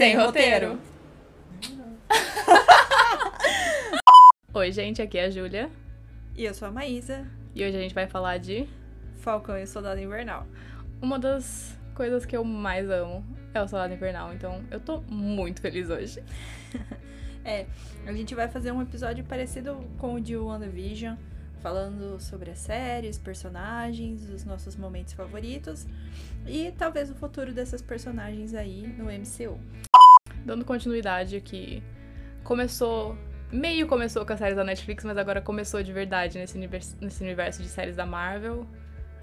Sem roteiro. Oi, gente, aqui é a Júlia. E eu sou a Maísa. E hoje a gente vai falar de Falcão e o Soldado Invernal. uma das coisas que eu mais amo é o Soldado Invernal, então eu tô muito feliz hoje. É, a gente vai fazer um episódio parecido com o de WandaVision, falando sobre as séries, personagens, os nossos momentos favoritos e talvez o futuro dessas personagens aí no MCU. Dando continuidade aqui, começou, meio começou com as séries da Netflix, mas agora começou de verdade nesse universo, nesse universo de séries da Marvel.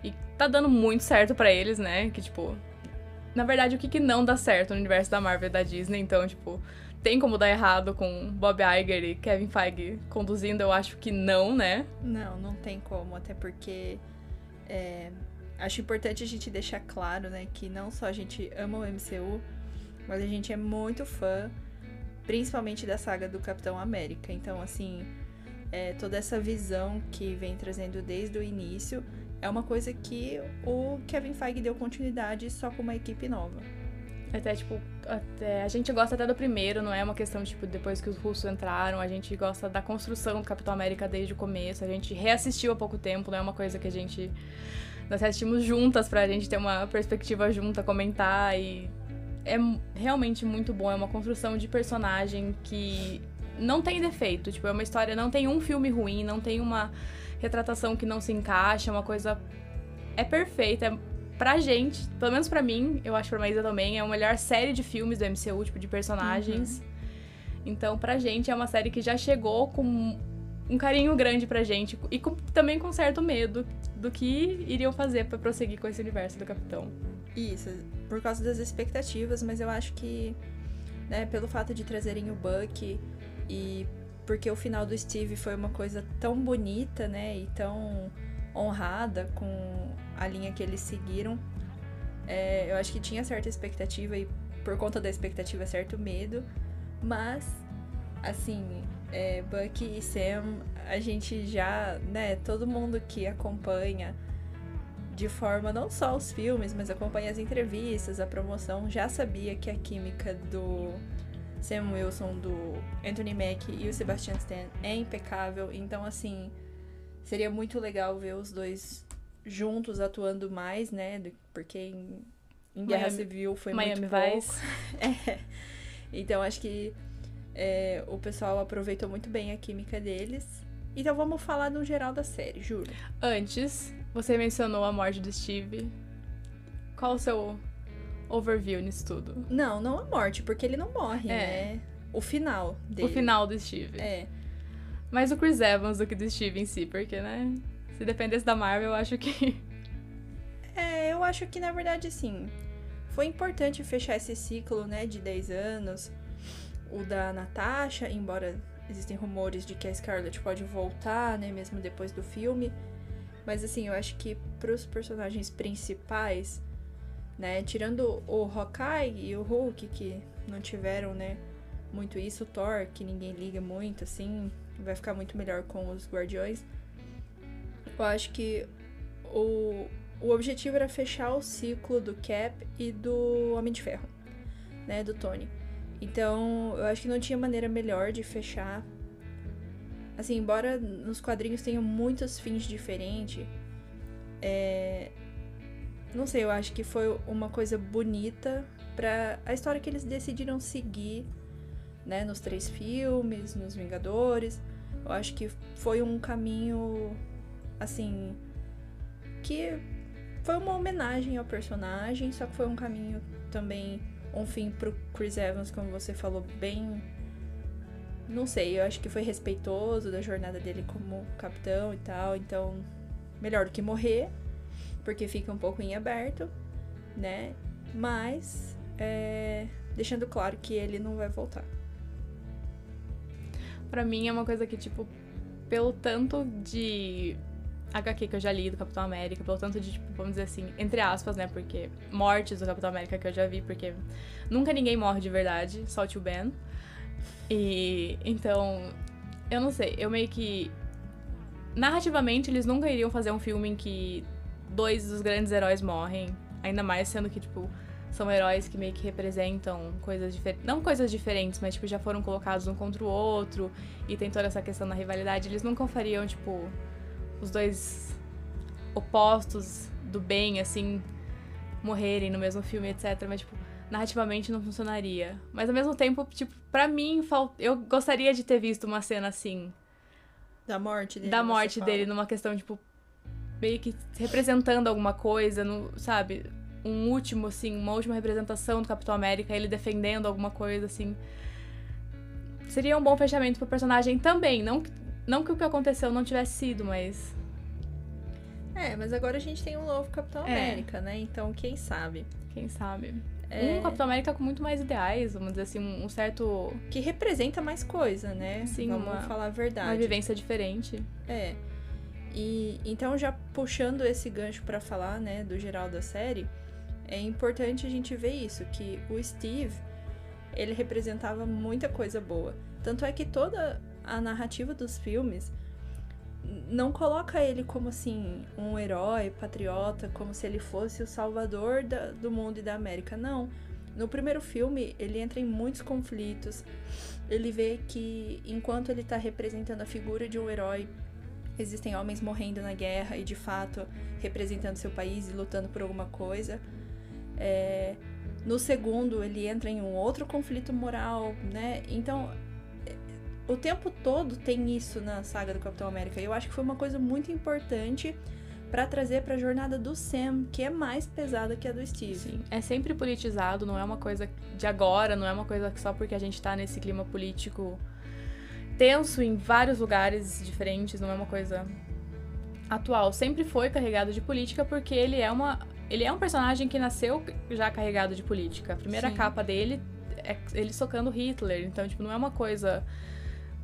E tá dando muito certo pra eles, né? Que tipo, na verdade, o que, que não dá certo no universo da Marvel e da Disney, então, tipo, tem como dar errado com Bob Iger e Kevin Feige conduzindo? Eu acho que não, né? Não, não tem como, até porque é, acho importante a gente deixar claro, né, que não só a gente ama o MCU, mas a gente é muito fã, principalmente da saga do Capitão América. Então, assim, é, toda essa visão que vem trazendo desde o início é uma coisa que o Kevin Feige deu continuidade só com uma equipe nova. Até, tipo, até, a gente gosta até do primeiro, não é uma questão, tipo, depois que os russos entraram, a gente gosta da construção do Capitão América desde o começo, a gente reassistiu há pouco tempo, não é uma coisa que a gente. Nós assistimos juntas pra gente ter uma perspectiva junta, comentar e. É realmente muito bom, é uma construção de personagem que não tem defeito, tipo, é uma história, não tem um filme ruim, não tem uma retratação que não se encaixa, é uma coisa. É perfeita, é pra gente, pelo menos pra mim, eu acho pra Maísa também, é a melhor série de filmes do MCU, tipo, de personagens. Então, pra gente, é uma série que já chegou com um carinho grande pra gente e com- também com certo medo do que iriam fazer pra prosseguir com esse universo do Capitão. Isso, por causa das expectativas, mas eu acho que, né, pelo fato de trazerem o Buck e porque o final do Steve foi uma coisa tão bonita, né, e tão honrada com a linha que eles seguiram, é, eu acho que tinha certa expectativa e por conta da expectativa certo medo, mas assim, é, Buck e Sam, a gente já, né, todo mundo que acompanha de forma não só os filmes, mas acompanha as entrevistas, a promoção, já sabia que a química do Sam Wilson, do Anthony Mack e o Sebastian Stan é impecável. Então, assim, seria muito legal ver os dois juntos atuando mais, né? Porque em, em Guerra Miami- Civil foi Miami muito pouco. Vice. É. Então, acho que é, o pessoal aproveitou muito bem a química deles. Então, vamos falar no geral da série, juro. Antes, você mencionou a morte do Steve. Qual o seu overview nisso tudo? Não, não a morte, porque ele não morre, É. né? O final dele. O final do Steve. É. Mais o Chris Evans do que do Steve em si, porque, né? Se dependesse da Marvel, eu acho que. É, eu acho que na verdade sim. Foi importante fechar esse ciclo, né, de 10 anos. O da Natasha, embora existem rumores de que a Scarlett pode voltar, né, mesmo depois do filme. Mas assim, eu acho que pros personagens principais, né, tirando o Hawkeye e o Hulk, que não tiveram, né, muito isso, o Thor, que ninguém liga muito, assim, vai ficar muito melhor com os Guardiões. Eu acho que o, o objetivo era fechar o ciclo do Cap e do Homem de Ferro, né, do Tony. Então, eu acho que não tinha maneira melhor de fechar. Assim, embora nos quadrinhos tenham muitos fins diferentes, é... não sei, eu acho que foi uma coisa bonita pra a história que eles decidiram seguir, né, nos três filmes, nos Vingadores. Eu acho que foi um caminho, assim, que foi uma homenagem ao personagem, só que foi um caminho também, um fim pro Chris Evans, como você falou, bem. Não sei, eu acho que foi respeitoso da jornada dele como capitão e tal, então melhor do que morrer, porque fica um pouco em aberto, né? Mas é, deixando claro que ele não vai voltar. Pra mim é uma coisa que, tipo, pelo tanto de HQ que eu já li do Capitão América, pelo tanto de, tipo, vamos dizer assim, entre aspas, né? Porque mortes do Capitão América que eu já vi, porque nunca ninguém morre de verdade, só o tio Ben. E então, eu não sei, eu meio que. Narrativamente, eles nunca iriam fazer um filme em que dois dos grandes heróis morrem. Ainda mais sendo que, tipo, são heróis que meio que representam coisas diferentes. Não coisas diferentes, mas tipo, já foram colocados um contra o outro e tem toda essa questão da rivalidade. Eles nunca fariam, tipo, os dois opostos do bem, assim, morrerem no mesmo filme, etc. Mas, tipo, narrativamente não funcionaria. Mas ao mesmo tempo, tipo, pra mim, eu gostaria de ter visto uma cena assim. Da morte dele. Da morte dele, numa questão, tipo, meio que representando alguma coisa, no, sabe? Um último, assim, uma última representação do Capitão América, ele defendendo alguma coisa, assim. Seria um bom fechamento pro personagem também. Não, não que o que aconteceu não tivesse sido, mas. É, mas agora a gente tem um novo Capitão é. América, né? Então, quem sabe? Quem sabe? É... Um Capitão América com muito mais ideais, vamos dizer assim, um certo. Que representa mais coisa, né? Sim, vamos uma, falar a verdade. Uma vivência diferente. É. E então, já puxando esse gancho para falar, né, do geral da série, é importante a gente ver isso, que o Steve, ele representava muita coisa boa. Tanto é que toda a narrativa dos filmes não coloca ele como assim um herói, patriota, como se ele fosse o salvador da, do mundo e da América. Não. No primeiro filme, ele entra em muitos conflitos. Ele vê que enquanto ele está representando a figura de um herói, existem homens morrendo na guerra e de fato representando seu país e lutando por alguma coisa. É... No segundo, ele entra em um outro conflito moral, né? Então, o tempo todo tem isso na saga do Capitão América. E eu acho que foi uma coisa muito importante para trazer para a jornada do Sam, que é mais pesada que a do Steve. Sim, é sempre politizado, não é uma coisa de agora, não é uma coisa só porque a gente tá nesse clima político tenso em vários lugares diferentes, não é uma coisa atual. Sempre foi carregado de política porque ele é uma ele é um personagem que nasceu já carregado de política. A primeira Sim. capa dele é ele socando Hitler, então tipo não é uma coisa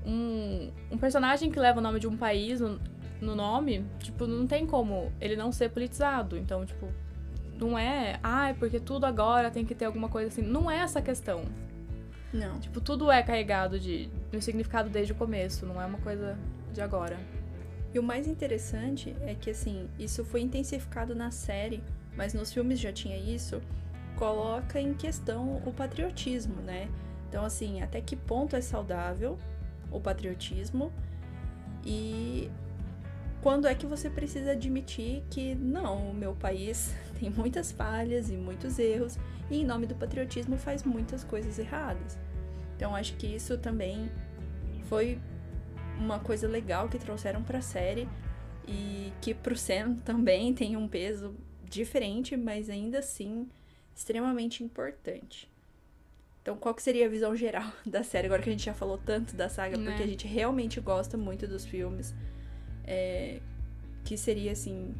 um, um personagem que leva o nome de um país no, no nome, tipo, não tem como ele não ser politizado. Então, tipo, não é, ah, é porque tudo agora tem que ter alguma coisa assim. Não é essa questão. Não. Tipo, tudo é carregado de, de um significado desde o começo, não é uma coisa de agora. E o mais interessante é que, assim, isso foi intensificado na série, mas nos filmes já tinha isso, coloca em questão o patriotismo, né? Então, assim, até que ponto é saudável o patriotismo e quando é que você precisa admitir que não, o meu país tem muitas falhas e muitos erros e em nome do patriotismo faz muitas coisas erradas. Então acho que isso também foi uma coisa legal que trouxeram para a série e que pro Sam também tem um peso diferente, mas ainda assim extremamente importante. Então, qual que seria a visão geral da série, agora que a gente já falou tanto da saga, né? porque a gente realmente gosta muito dos filmes. É, que seria assim.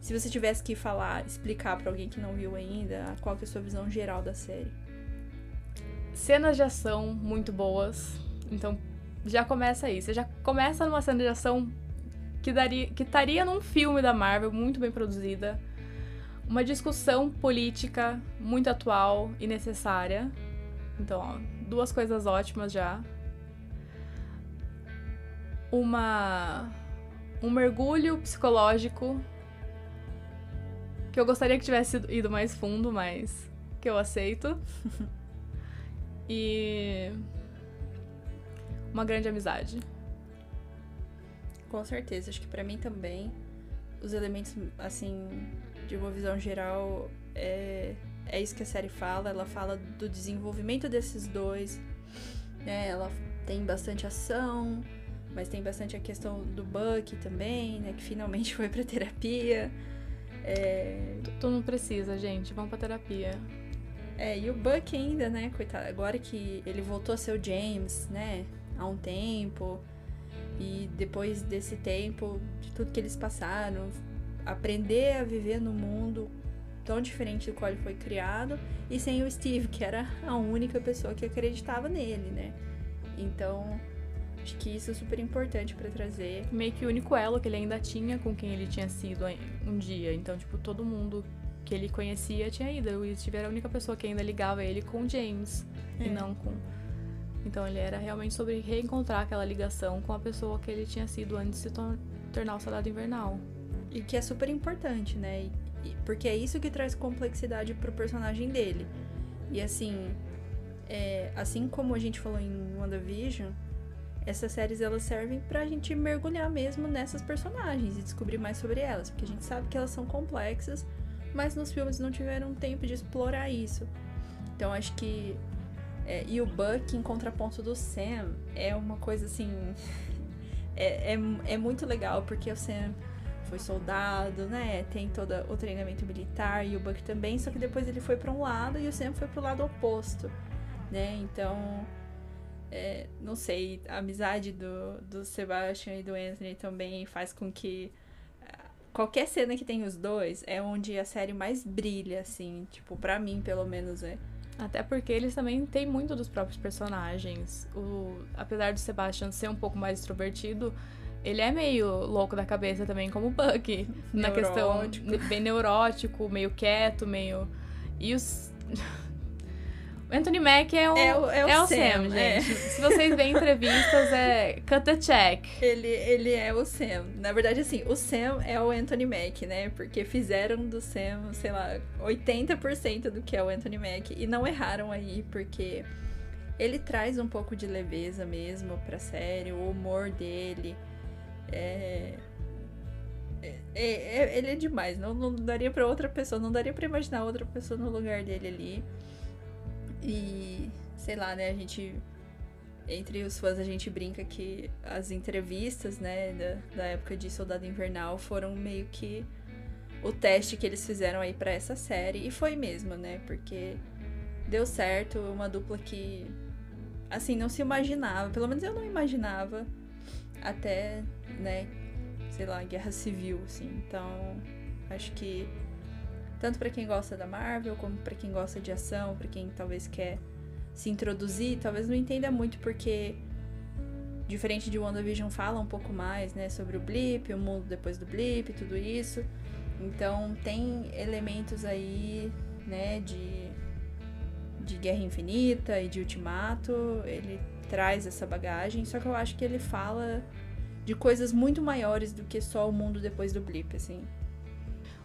Se você tivesse que falar, explicar para alguém que não viu ainda, qual que é a sua visão geral da série? Cenas de ação muito boas. Então, já começa aí. Você já começa numa cena de ação que daria que estaria num filme da Marvel muito bem produzida. Uma discussão política muito atual e necessária. Então, ó, duas coisas ótimas já. Uma um mergulho psicológico que eu gostaria que tivesse ido mais fundo, mas que eu aceito. e uma grande amizade. Com certeza, acho que para mim também os elementos assim de uma visão geral é é isso que a série fala. Ela fala do desenvolvimento desses dois. Né? Ela tem bastante ação, mas tem bastante a questão do Buck também, né? Que finalmente foi pra terapia. É... Tu não precisa, gente. Vamos pra terapia. É, e o Buck ainda, né, coitado, agora que ele voltou a ser o James, né, há um tempo, e depois desse tempo, de tudo que eles passaram, aprender a viver no mundo tão diferente do qual ele foi criado, e sem o Steve, que era a única pessoa que acreditava nele, né? Então, acho que isso é super importante para trazer. Meio que o único elo que ele ainda tinha com quem ele tinha sido um dia. Então, tipo, todo mundo que ele conhecia tinha ido. O Steve era a única pessoa que ainda ligava ele com o James, é. e não com. Então, ele era realmente sobre reencontrar aquela ligação com a pessoa que ele tinha sido antes de se tornar o soldado invernal. E que é super importante, né? Porque é isso que traz complexidade pro personagem dele. E assim, é, assim como a gente falou em WandaVision, essas séries elas servem pra gente mergulhar mesmo nessas personagens e descobrir mais sobre elas, porque a gente sabe que elas são complexas, mas nos filmes não tiveram tempo de explorar isso. Então acho que é, e o Buck em contraponto do Sam é uma coisa assim é, é, é muito legal porque o Sam foi soldado, né? Tem todo o treinamento militar e o Buck também, só que depois ele foi para um lado e o Sam foi pro lado oposto, né? Então é, não sei, a amizade do, do Sebastian e do Anthony também faz com que ah, qualquer cena que tem os dois é onde a série mais brilha, assim, tipo, pra mim, pelo menos, é. Até porque eles também têm muito dos próprios personagens. O, apesar do Sebastian ser um pouco mais extrovertido, ele é meio louco da cabeça também, como o Buck. na questão bem neurótico, meio quieto, meio. E os. Anthony Mack é o, é o, é o, é o Sam, Sam, gente. É. Se vocês veem entrevistas, é cut the check. Ele, ele é o Sam. Na verdade, assim, o Sam é o Anthony Mack, né? Porque fizeram do Sam, sei lá, 80% do que é o Anthony Mack. E não erraram aí, porque ele traz um pouco de leveza mesmo pra série, o humor dele. É. É, é, ele é demais, não, não daria para outra pessoa, não daria para imaginar outra pessoa no lugar dele ali. E, sei lá, né, a gente. Entre os fãs a gente brinca que as entrevistas, né, da, da época de Soldado Invernal foram meio que o teste que eles fizeram aí para essa série. E foi mesmo, né? Porque deu certo, uma dupla que, assim, não se imaginava. Pelo menos eu não imaginava até, né, sei lá, guerra civil, assim. Então, acho que tanto para quem gosta da Marvel, como para quem gosta de ação, para quem talvez quer se introduzir, talvez não entenda muito porque diferente de WandaVision fala um pouco mais, né, sobre o blip, o mundo depois do blip, tudo isso. Então tem elementos aí, né, de de Guerra Infinita e de Ultimato, ele traz essa bagagem, só que eu acho que ele fala de coisas muito maiores do que só o mundo depois do blip, assim.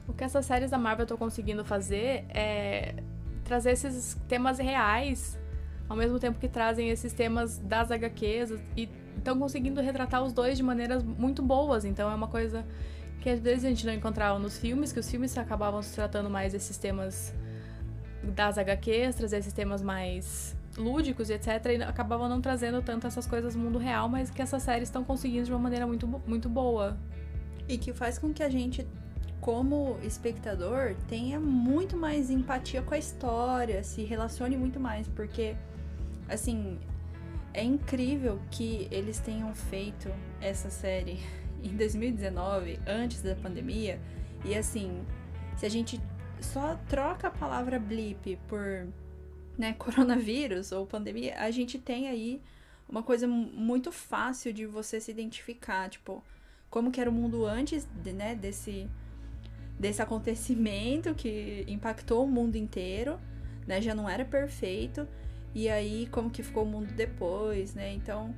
O que essas séries da Marvel estão conseguindo fazer é trazer esses temas reais, ao mesmo tempo que trazem esses temas das HQs e estão conseguindo retratar os dois de maneiras muito boas. Então é uma coisa que às vezes a gente não encontrava nos filmes, que os filmes acabavam se tratando mais desses temas das HQs, trazer esses temas mais lúdicos e etc. E acabavam não trazendo tanto essas coisas do mundo real, mas que essas séries estão conseguindo de uma maneira muito, muito boa. E que faz com que a gente como espectador, tenha muito mais empatia com a história, se relacione muito mais, porque, assim, é incrível que eles tenham feito essa série em 2019, antes da pandemia, e assim, se a gente só troca a palavra blip por né, coronavírus ou pandemia, a gente tem aí uma coisa muito fácil de você se identificar, tipo, como que era o mundo antes né, desse desse acontecimento que impactou o mundo inteiro, né? Já não era perfeito. E aí, como que ficou o mundo depois, né? Então,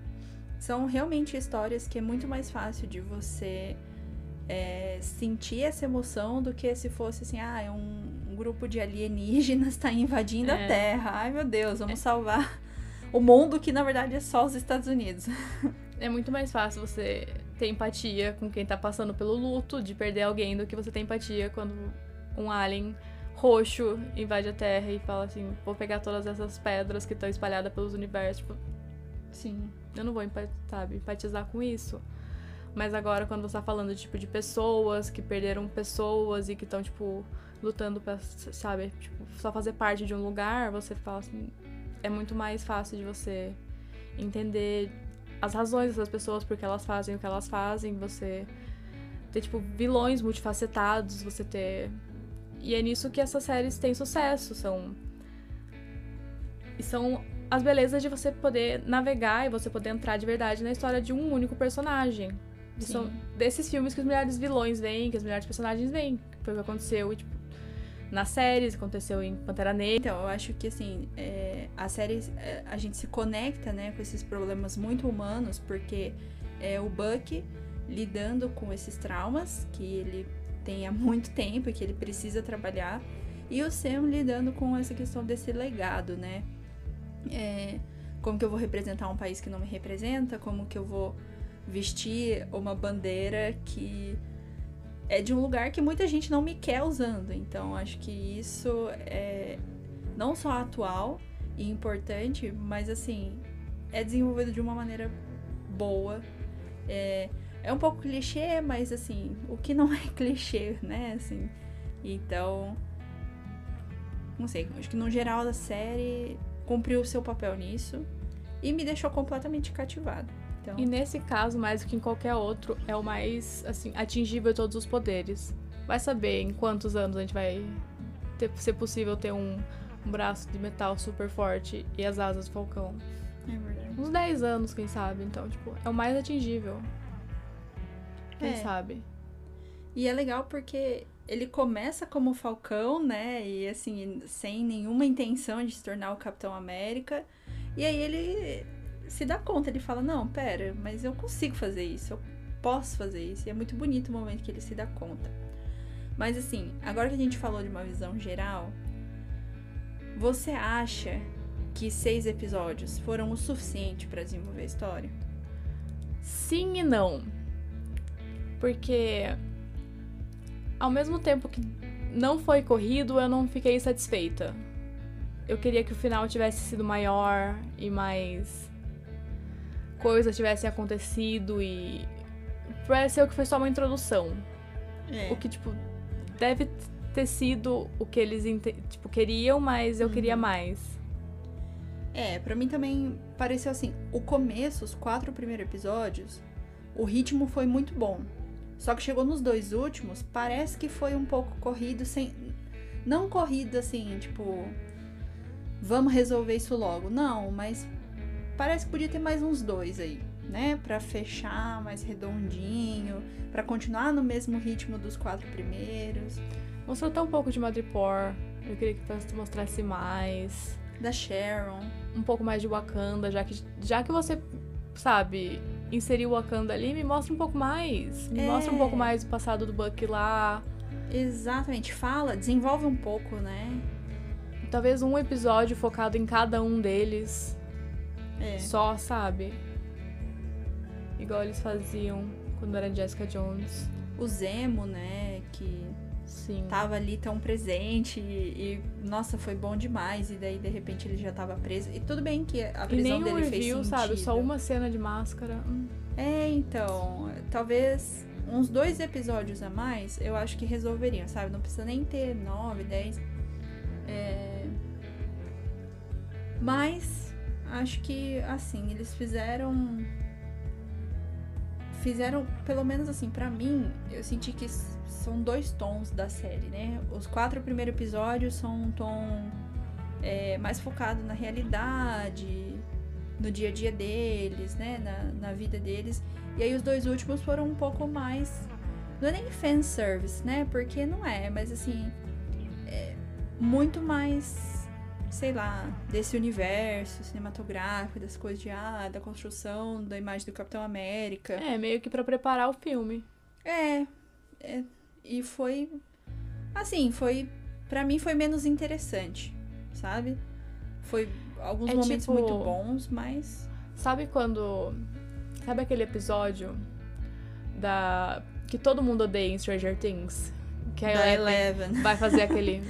são realmente histórias que é muito mais fácil de você é, sentir essa emoção do que se fosse assim, ah, é um grupo de alienígenas está invadindo é. a Terra. Ai, meu Deus, vamos é. salvar o mundo que na verdade é só os Estados Unidos. É muito mais fácil você ter empatia com quem tá passando pelo luto de perder alguém do que você ter empatia quando um alien roxo invade a Terra e fala assim: vou pegar todas essas pedras que estão espalhadas pelos universos. Tipo, sim, eu não vou sabe, empatizar com isso. Mas agora, quando você tá falando tipo, de pessoas que perderam pessoas e que estão, tipo, lutando pra, sabe, tipo, só fazer parte de um lugar, você fala assim. É muito mais fácil de você entender as razões dessas pessoas, porque elas fazem o que elas fazem, você ter, tipo, vilões multifacetados, você ter. E é nisso que essas séries têm sucesso, são. E são as belezas de você poder navegar e você poder entrar de verdade na história de um único personagem. São desses filmes que os melhores vilões vêm, que os melhores personagens vêm. Foi o que aconteceu, tipo, nas séries, aconteceu em Pantera Negra. Então, eu acho que assim, é, a série é, a gente se conecta, né, com esses problemas muito humanos, porque é o Buck lidando com esses traumas que ele tem há muito tempo e que ele precisa trabalhar. E o Sam lidando com essa questão desse legado, né? É, como que eu vou representar um país que não me representa? Como que eu vou vestir uma bandeira que é de um lugar que muita gente não me quer usando. Então, acho que isso é não só atual e importante, mas assim, é desenvolvido de uma maneira boa. É, é um pouco clichê, mas assim, o que não é clichê, né? Assim, então, não sei, acho que no geral da série cumpriu o seu papel nisso e me deixou completamente cativado. Então... E nesse caso, mais do que em qualquer outro, é o mais assim atingível de todos os poderes. Vai saber em quantos anos a gente vai ter, ser possível ter um, um braço de metal super forte e as asas do falcão. É verdade. Uns 10 anos, quem sabe. Então, tipo, é o mais atingível. Quem É. sabe? E é legal porque ele começa como Falcão, né? E assim, sem nenhuma intenção de se tornar o Capitão América. E aí ele se dá conta, ele fala: Não, pera, mas eu consigo fazer isso, eu posso fazer isso. E é muito bonito o momento que ele se dá conta. Mas assim, agora que a gente falou de uma visão geral, você acha que seis episódios foram o suficiente pra desenvolver a história? Sim e não. Porque ao mesmo tempo que não foi corrido, eu não fiquei satisfeita. Eu queria que o final tivesse sido maior e mais coisas tivessem acontecido e pareceu que foi só uma introdução. É. O que tipo deve ter sido o que eles tipo queriam, mas eu queria mais. É, pra mim também pareceu assim. O começo, os quatro primeiros episódios, o ritmo foi muito bom. Só que chegou nos dois últimos, parece que foi um pouco corrido, sem. Não corrido assim, tipo. Vamos resolver isso logo. Não, mas parece que podia ter mais uns dois aí, né? Pra fechar mais redondinho, pra continuar no mesmo ritmo dos quatro primeiros. Mostrou até um pouco de Madripoor. Eu queria que mostrasse mais. Da Sharon. um pouco mais de Wakanda, já que, já que você, sabe, inseriu o Wakanda ali, me mostra um pouco mais. Me É. mostra um pouco mais do passado do Bucky lá. Exatamente, fala, desenvolve um pouco, né? Talvez um episódio focado em cada um deles. É. Só, sabe? Igual eles faziam quando era Jessica Jones. o Zemo, né, que Sim. tava ali tão presente e, e, nossa, foi bom demais. E daí, de repente, ele já tava preso. E tudo bem que a E prisão nem um dele fez review, sentido. sabe? Só uma cena de máscara. Hum. É, então, talvez uns dois episódios a mais, eu acho que resolveriam, sabe? Não precisa nem ter nove, dez. É... Mas, acho que, assim, eles fizeram... Fizeram, pelo menos assim, pra mim, eu senti que são dois tons da série, né? Os quatro primeiros episódios são um tom é, mais focado na realidade, no dia a dia deles, né? Na, na vida deles. E aí os dois últimos foram um pouco mais. Não é nem fanservice, né? Porque não é, mas assim. É muito mais. Sei lá, desse universo cinematográfico, das coisas de ah, da construção da imagem do Capitão América. É, meio que pra preparar o filme. É, é, e foi assim, foi Pra mim foi menos interessante, sabe? Foi alguns É momentos tipo- muito bons, mas Sabe quando. Sabe aquele episódio da. que todo mundo odeia em Stranger Things? Que a da Eleven Eleven. vai fazer aquele.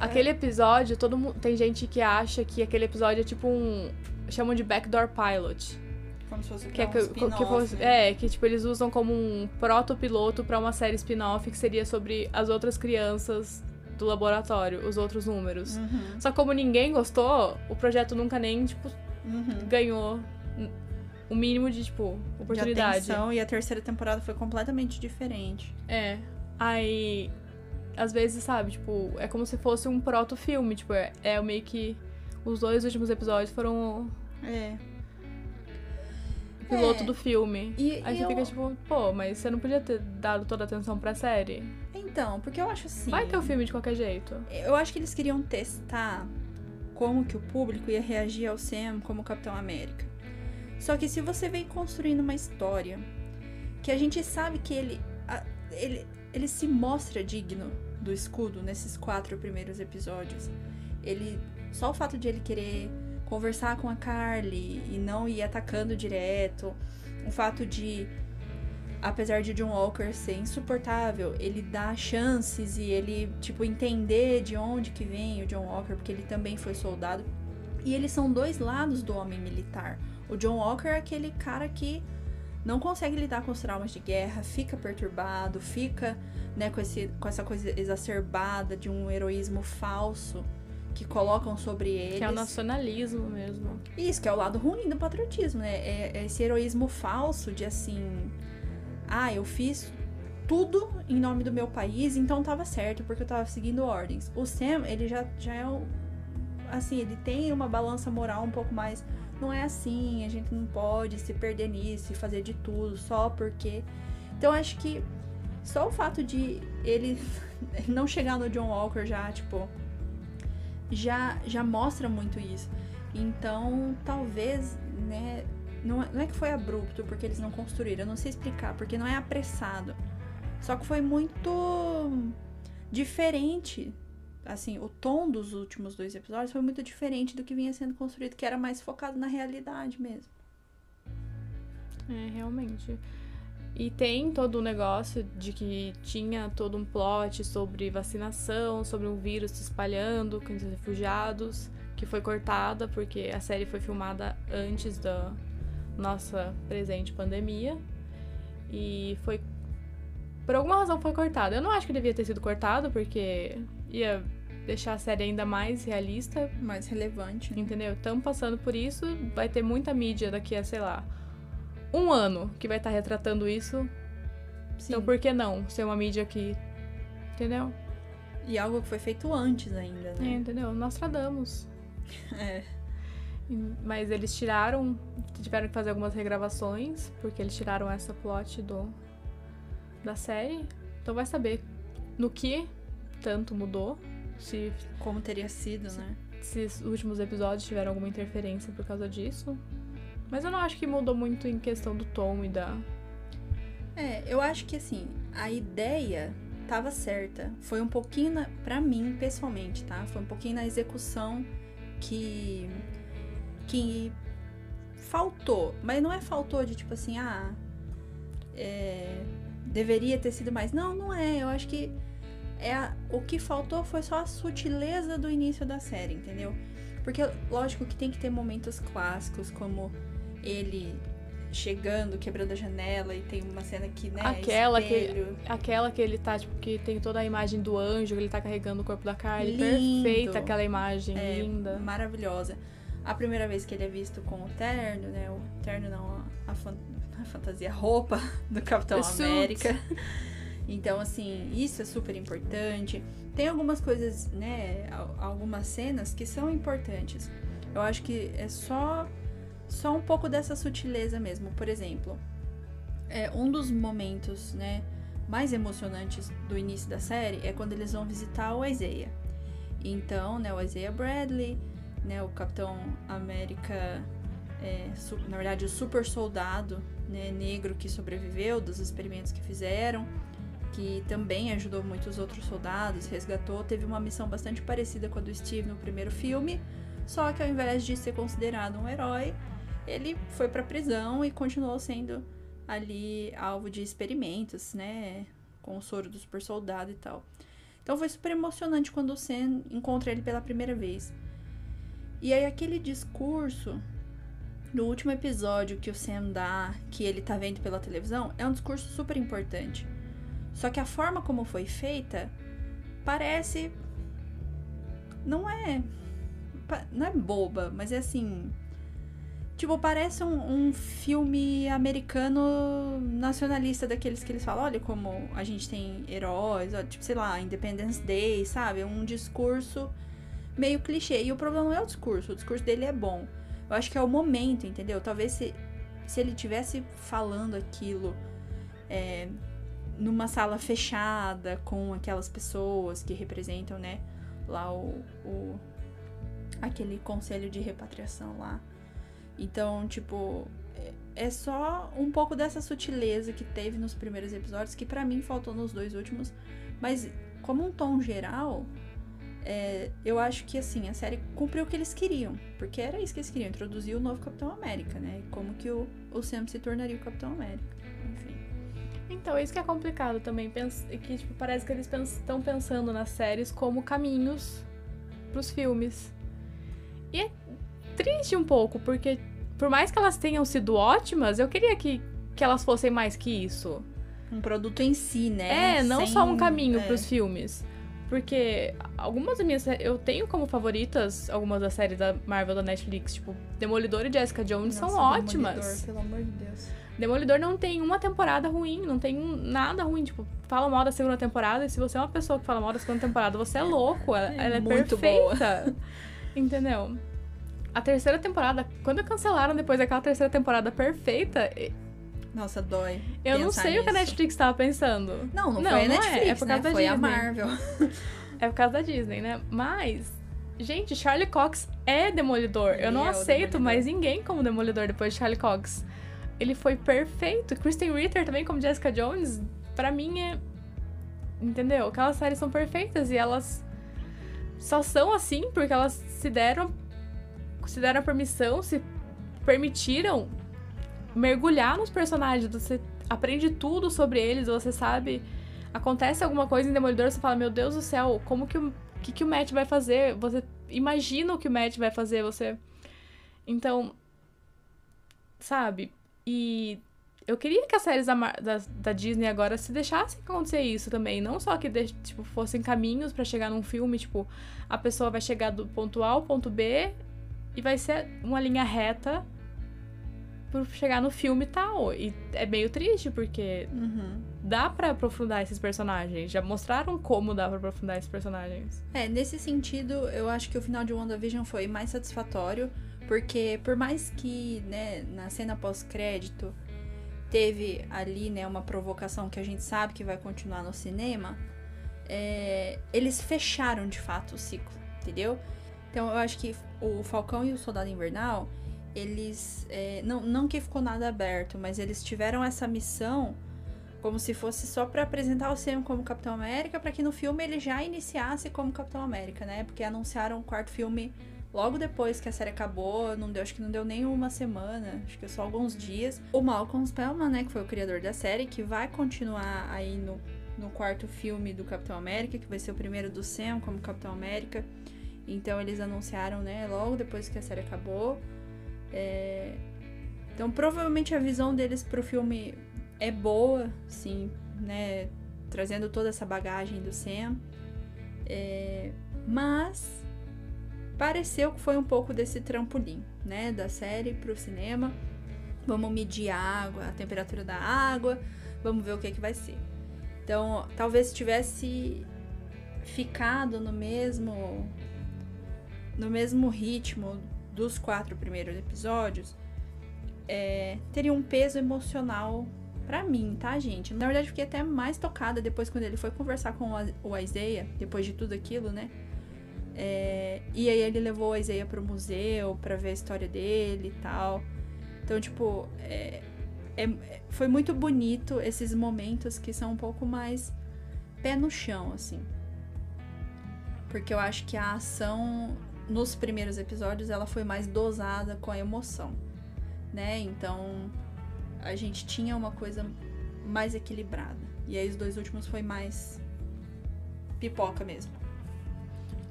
Aquele episódio, todo mundo. Tem gente que acha que aquele episódio é tipo um. chamam de backdoor pilot. Como se fosse Que é, um que, que fosse- né? é, que tipo, eles usam como um proto-piloto pra uma série spin-off que seria sobre as outras crianças do laboratório, os outros números. Uhum, Só que como ninguém gostou, o projeto nunca nem, tipo, uhum. ganhou o mínimo de, tipo, De oportunidade. atenção, e a terceira temporada foi completamente diferente. É. Aí, às vezes, sabe, tipo, é como se fosse um proto-filme. Tipo, é, é meio que. Os dois últimos episódios foram É. o piloto É. do filme. E, Aí e você eu... fica tipo, pô, mas você não podia ter dado toda a atenção pra série? Então, porque eu acho assim. Vai ter o filme de qualquer jeito. Eu acho que eles queriam testar como que o público ia reagir ao Sam como Capitão América. Só que se você vem construindo uma história que a gente sabe que ele, ele ele se mostra digno do escudo nesses quatro primeiros episódios. Ele só o fato de ele querer conversar com a Carly e não ir atacando direto, o fato de apesar de John Walker ser insuportável, ele dá chances e ele, tipo, entender de onde que vem o John Walker, porque ele também foi soldado. E eles são dois lados do homem militar. O John Walker é aquele cara que não consegue lidar com os traumas de guerra, fica perturbado, fica né, com, esse, com essa coisa exacerbada de um heroísmo falso que colocam sobre eles. Que é o nacionalismo mesmo. Isso, que é o lado ruim do patriotismo, né? É, é esse heroísmo falso de assim. Ah, eu fiz tudo em nome do meu país, então tava certo, porque eu tava seguindo ordens. O Sam, ele já, já é. Assim, ele tem uma balança moral um pouco mais. Não é assim, a gente não pode se perder nisso e fazer de tudo só porque. Então acho que só o fato de ele não chegar no John Walker já, tipo, já, já mostra muito isso. Então, talvez, né, não, é, não é que foi abrupto porque eles não construíram, eu não sei explicar, porque não é apressado. Só que foi muito diferente. Assim, o tom dos últimos dois episódios foi muito diferente do que vinha sendo construído, que era mais focado na realidade mesmo. É, realmente. E tem todo o negócio de que tinha todo um plot sobre vacinação, sobre um vírus se espalhando com os refugiados, que foi cortada porque a série foi filmada antes da nossa presente pandemia. E foi. Por alguma razão foi cortada. Eu não acho que devia ter sido cortado, porque ia deixar a série ainda mais realista. Mais relevante. Entendeu? Estamos passando por isso, vai ter muita mídia daqui a, sei lá, um ano que vai estar tá retratando isso. Sim. Então por que não ser uma mídia que. Entendeu? E algo que foi feito antes ainda, né? É, entendeu? Nostradamus. é. Mas eles tiraram. Tiveram que fazer algumas regravações, porque eles tiraram essa plot do. da série. Então vai saber no que tanto mudou. Se. Como teria sido, se, né? Se os últimos episódios tiveram alguma interferência por causa disso. Mas eu não acho que mudou muito em questão do tom e da. É, eu acho que assim, a ideia tava certa. Foi um pouquinho, na, pra mim, pessoalmente, tá? Foi um pouquinho na execução que. que faltou. Mas não é faltou de tipo assim, ah. É, deveria ter sido mais. Não, não é. Eu acho que. É a, o que faltou foi só a sutileza do início da série, entendeu? Porque, lógico que tem que ter momentos clássicos, como ele chegando, quebrando a janela e tem uma cena que, né, aquela espelho. que aquela que ele tá tipo que tem toda a imagem do anjo, ele tá carregando o corpo da Carly, Lindo. perfeita aquela imagem, é, linda, maravilhosa. A primeira vez que ele é visto com o terno, né, o terno não, a, fan a fantasia a roupa do Capitão América. Então, assim, isso é super importante. Tem algumas coisas, né, algumas cenas que são importantes. Eu acho que é só só um pouco dessa sutileza mesmo. Por exemplo, é, um dos momentos né, mais emocionantes do início da série é quando eles vão visitar o Isaiah. Então, né, o Isaiah Bradley, né, o Capitão América, é, na verdade, o super soldado né, negro que sobreviveu dos experimentos que fizeram, que também ajudou muitos outros soldados, resgatou, teve uma missão bastante parecida com a do Steve no primeiro filme, só que ao invés de ser considerado um herói, ele foi para prisão e continuou sendo ali alvo de experimentos, né, com o soro do super soldado e tal. Então foi super emocionante quando o Sam encontra ele pela primeira vez. E aí aquele discurso no último episódio que o Sam dá, que ele tá vendo pela televisão, é um discurso super importante. Só que a forma como foi feita parece não é não é boba, mas é assim, Tipo, parece um, um, filme americano nacionalista, daqueles que eles falam, olha como a gente tem heróis, ó, tipo, sei lá, Independence Day, sabe? Um discurso meio clichê. E o problema não é o discurso, o discurso dele é bom. Eu acho que é o momento, entendeu? Talvez se, se ele tivesse falando aquilo é, numa sala fechada, com aquelas pessoas que representam, né, lá o, o aquele conselho de repatriação lá Então, tipo, é- é só um pouco dessa sutileza que teve nos primeiros episódios, que pra mim faltou nos dois últimos. Mas, como um tom geral, é, eu acho que, assim, a série cumpriu o que eles queriam. Porque era isso que eles queriam, introduzir o novo Capitão América, né? Como que o, o Sam se tornaria o Capitão América. Enfim. Então, isso que é complicado também, que tipo, parece que eles estão pensando nas séries como caminhos pros filmes. E é triste um pouco, porque por mais que elas tenham sido ótimas, eu queria que, que elas fossem mais que isso. Um produto em si, né? É, não Sem- só um caminho é. pros filmes. Porque algumas das minhas. Eu tenho como favoritas algumas das séries da Marvel da Netflix, tipo, Demolidor e Jessica Jones são Nossa, ótimas. Demolidor, pelo amor de Deus. Demolidor não tem uma temporada ruim, não tem um- nada ruim. Tipo, fala mal da segunda temporada, e se você é uma pessoa que fala mal da segunda temporada, você é louco. Ela É ela é, muito boa. perfeita. Entendeu? A terceira temporada, quando cancelaram depois daquela terceira temporada perfeita, Nossa, dói. eu não sei o que a nisso. Netflix tava pensando. Não, não, Não, foi a não é, Netflix, é por causa né? da Foi a Disney. Marvel. É por causa da Disney, né? Mas, gente, Charlie Cox é Demolidor. Ele eu não é aceito mais ninguém como Demolidor depois de Charlie Cox. Ele foi perfeito. Kristen Ritter também como Jessica Jones, pra mim é. Entendeu? Aquelas séries são perfeitas e elas só são assim porque elas se deram se deram a permissão, se permitiram mergulhar nos personagens. Você aprende tudo sobre eles, você sabe. Acontece alguma coisa em Demolidor, você fala, meu Deus do céu, como que o que, que o Matt vai fazer? Você imagina o que o Matt vai fazer, você. Então. Sabe? E eu queria que as séries da, da, da Disney agora se deixassem acontecer isso também. Não só que deix- tipo, fossem caminhos pra chegar num filme, tipo, a pessoa vai chegar do ponto A ao ponto B e vai ser uma linha reta por chegar no filme tal. E é meio triste, porque Uhum. dá pra aprofundar esses personagens. Já mostraram como dá pra aprofundar esses personagens. É, nesse sentido, eu acho que o final de WandaVision foi mais satisfatório, porque por mais que, né, na cena pós-crédito teve ali, né, uma provocação que a gente sabe que vai continuar no cinema, é, eles fecharam de fato o ciclo, entendeu? Então eu acho que o Falcão e o Soldado Invernal, eles. é, não, não que ficou nada aberto, mas eles tiveram essa missão como se fosse só pra apresentar o Sam como Capitão América, pra que no filme ele já iniciasse como Capitão América, né? Porque anunciaram o quarto filme logo depois que a série acabou, não deu, acho que não deu nem uma semana, acho que só alguns dias. O Malcolm Spellman, né, que foi o criador da série, que vai continuar aí no, no quarto filme do Capitão América, que vai ser o primeiro do Sam como Capitão América. Então eles anunciaram, né, logo depois que a série acabou. É, Então provavelmente a visão deles pro filme é boa, sim, né? Trazendo toda essa bagagem do Sam. É, Mas pareceu que foi um pouco desse trampolim, né? Da série pro cinema. Vamos medir a água, a temperatura da água, vamos ver o que, que vai ser. Então, talvez tivesse ficado no mesmo no mesmo ritmo dos quatro primeiros episódios, é, teria um peso emocional pra mim, tá, gente? Na verdade, fiquei até mais tocada depois quando ele foi conversar com o Isaiah, depois de tudo aquilo, né? É, e aí ele levou o Isaiah pro museu pra ver a história dele e tal. Então, tipo, é, é- foi muito bonito esses momentos que são um pouco mais pé no chão, assim. Porque eu acho que a ação nos primeiros episódios ela foi mais dosada com a emoção, né? Então a gente tinha uma coisa mais equilibrada. E aí os dois últimos foi mais pipoca mesmo.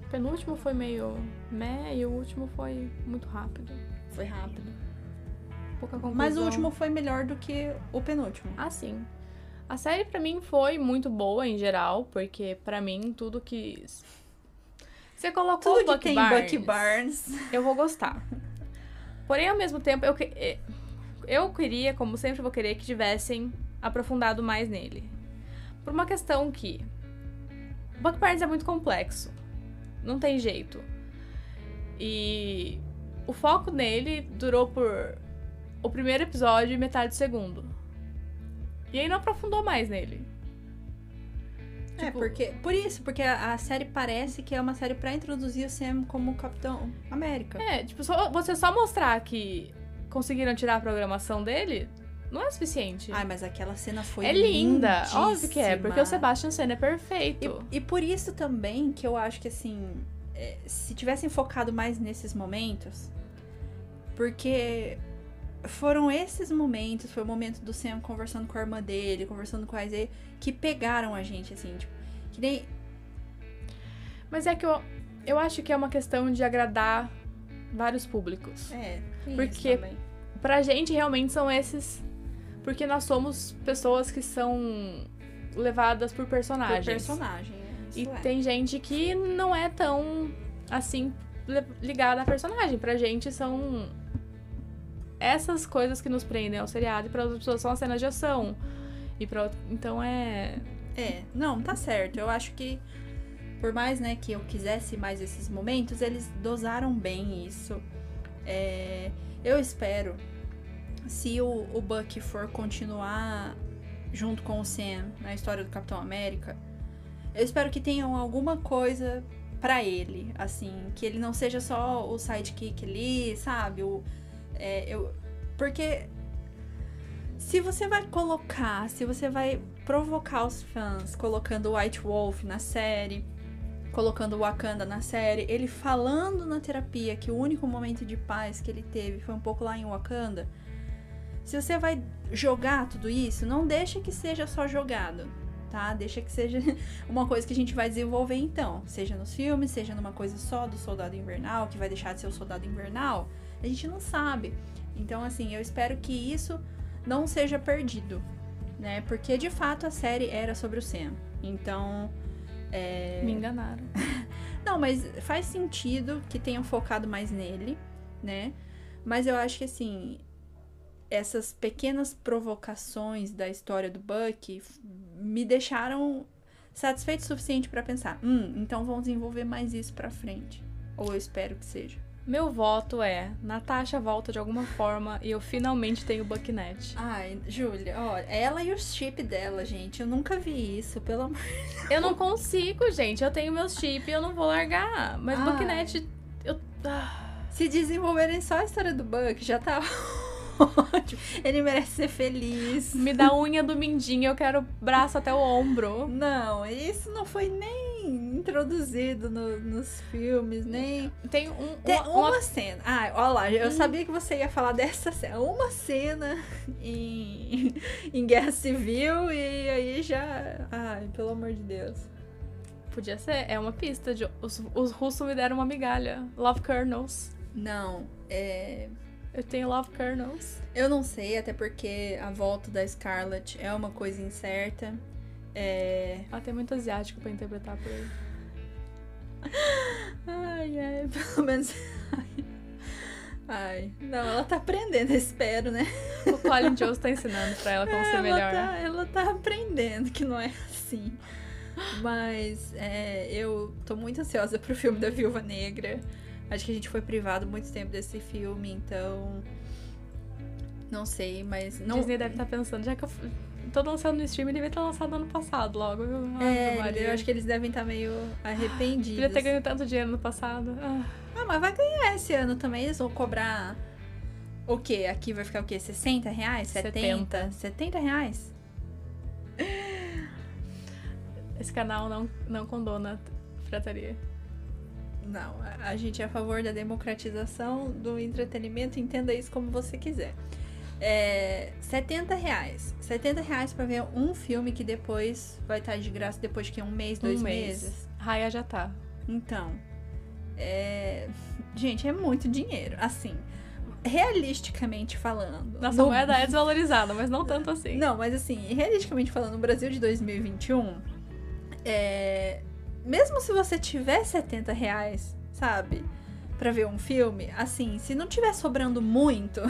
O penúltimo foi meio meh e o último foi muito rápido. Foi rápido. Pouca conclusão. Mas o último foi melhor do que o penúltimo. Ah, sim. A série pra mim foi muito boa em geral, porque pra mim tudo que você colocou Tudo que Bucky tem Barnes, Bucky Barnes. eu vou gostar. Porém, ao mesmo tempo, eu, que- eh, eu queria, como sempre vou querer, que tivessem aprofundado mais nele. Por uma questão que Bucky Barnes é muito complexo. Não tem jeito. E o foco nele durou por o primeiro episódio e metade do segundo. E aí não aprofundou mais nele. É, Tipo- porque. Por isso, porque a, a série parece que é uma série pra introduzir o Sam como Capitão América. É, tipo, só, você só mostrar que conseguiram tirar a programação dele, não é suficiente. Ai, mas aquela cena foi é linda, lindíssima. óbvio que é, porque o Sebastian Stan é perfeito. E, e por isso também que eu acho que assim, é, se tivessem focado mais nesses momentos, porque foram esses momentos, foi o momento do Sam conversando com a irmã dele, conversando com a Isaiah, que pegaram a gente, assim, tipo, que nem. Mas é que eu, eu acho que é uma questão de agradar vários públicos. É, Porque- isso também. Pra gente, realmente são esses. Porque nós somos pessoas que são levadas por personagens. Por personagem. é, E é. tem gente que não é tão assim li- ligada a personagem. Pra gente são essas coisas que nos prendem ao seriado e para outras pessoas são as cenas de ação. E para então é É, não, tá certo. Eu acho que por mais, né, que eu quisesse mais esses momentos, eles dosaram bem isso. É, eu espero, se o, o Buck for continuar junto com o Sam na história do Capitão América, eu espero que tenham alguma coisa pra ele, assim, que ele não seja só o sidekick ali, sabe? O, é, eu, porque se você vai colocar, se você vai provocar os fãs colocando White Wolf na série, colocando Wakanda na série, ele falando na terapia que o único momento de paz que ele teve foi um pouco lá em Wakanda. Se você vai jogar tudo isso, não deixa que seja só jogado, tá? Deixa que seja uma coisa que a gente vai desenvolver então, seja nos filmes, seja numa coisa só do Soldado Invernal, que vai deixar de ser o Soldado Invernal, a gente não sabe. Então, assim, eu espero que isso não seja perdido, né? Porque de fato a série era sobre o Sam. Então, é... me enganaram. Não, mas faz sentido que tenham focado mais nele, né? Mas eu acho que assim, essas pequenas provocações da história do Buck me deixaram satisfeito o suficiente pra pensar, hum, então vão desenvolver mais isso pra frente. Ou eu espero que seja. Meu voto é Natasha volta de alguma forma e eu finalmente tenho Bucknet. Ai, Júlia, ó, ela e o chip dela, gente, eu nunca vi isso, pelo amor. Eu não consigo, gente. Eu tenho meus chips e eu não vou largar. Mas Ai. Bucknet, eu. ah, Se desenvolverem só a história do Buck, já tá ótimo. Ele merece ser feliz. me dá unha do mindinho, eu quero braço até o ombro. Não, isso não foi nem introduzido no- nos filmes, nem. Tem um. Tem uma- uma, uma- cena. Ah, olha lá, eu sabia que você ia falar dessa cena. Uma cena em, em Guerra Civil e aí já. Ai, pelo amor de Deus. Podia ser, é uma pista. De, os, os russos me deram uma migalha. Love Kernels. Não, é. Eu tenho Love Kernels. Eu não sei, até porque a volta da Scarlett é uma coisa incerta. É. Ela tem muito asiático pra interpretar por ele. Ai, ai, pelo menos. Ai, não, ela tá aprendendo, espero, né? O Colin Jones tá ensinando pra ela como ser ela, melhor. tá, ela tá aprendendo que não é assim. Mas é, eu tô muito ansiosa pro filme da Viúva Negra. Acho que a gente foi privado muito tempo desse filme, então. Não sei, mas. Não, Disney deve estar pensando, já que eu tô lançando no streaming, devia ter lançado ano passado logo. É, eu acho que eles devem estar meio arrependidos. Devia ter ganho tanto dinheiro no passado. Ah, Ah, mas vai ganhar esse ano também. Eles vão cobrar. O quê? Aqui vai ficar o quê? 60 reais? 70? 70 reais? esse canal não, não condona pirataria. Não, a- gente é a favor da democratização do entretenimento, entenda isso como você quiser. É, 70 reais. 70 reais pra ver um filme que depois vai estar de graça depois de que um mês, dois um mês. meses. Raya já tá. Então, é... gente, é muito dinheiro. Assim, realisticamente falando. Nossa no- moeda é desvalorizada, mas não tanto assim. Não, mas assim, realisticamente falando, no Brasil de 2021, é... mesmo se você tiver 70 reais, sabe, pra ver um filme, assim, se não tiver sobrando muito,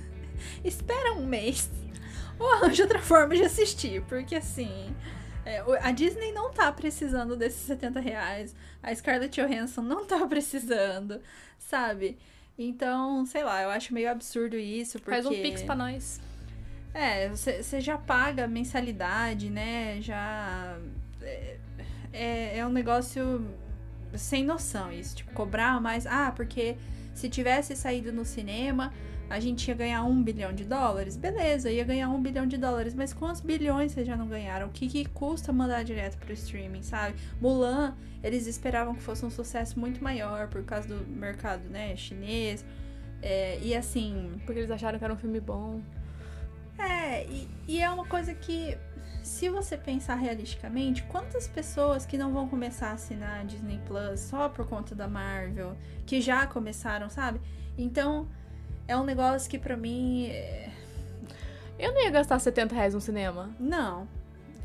espera um mês ou arranja outra forma de assistir, porque assim. é, a Disney não tá precisando desses 70 reais. A Scarlett Johansson não tá precisando, sabe? Então, sei lá, eu acho meio absurdo isso. Porque... Faz um pix pra nós. É, você já paga mensalidade, né? Já. É, é, é um negócio sem noção isso. Tipo, cobrar mais. Ah, porque Se tivesse saído no cinema, a gente ia ganhar um bilhão de dólares. Beleza, ia ganhar um bilhão de dólares. Mas quantos bilhões vocês já não ganharam? O que, que custa mandar direto pro streaming, sabe? Mulan, eles esperavam que fosse um sucesso muito maior por causa do mercado, né, chinês. É, e assim. Porque eles acharam que era um filme bom. É, e, e é uma coisa que, se você pensar realisticamente, quantas pessoas que não vão começar a assinar a Disney Plus só por conta da Marvel, que já começaram, sabe? Então, é um negócio que pra mim. é- Eu não ia gastar 70 reais no cinema. Não.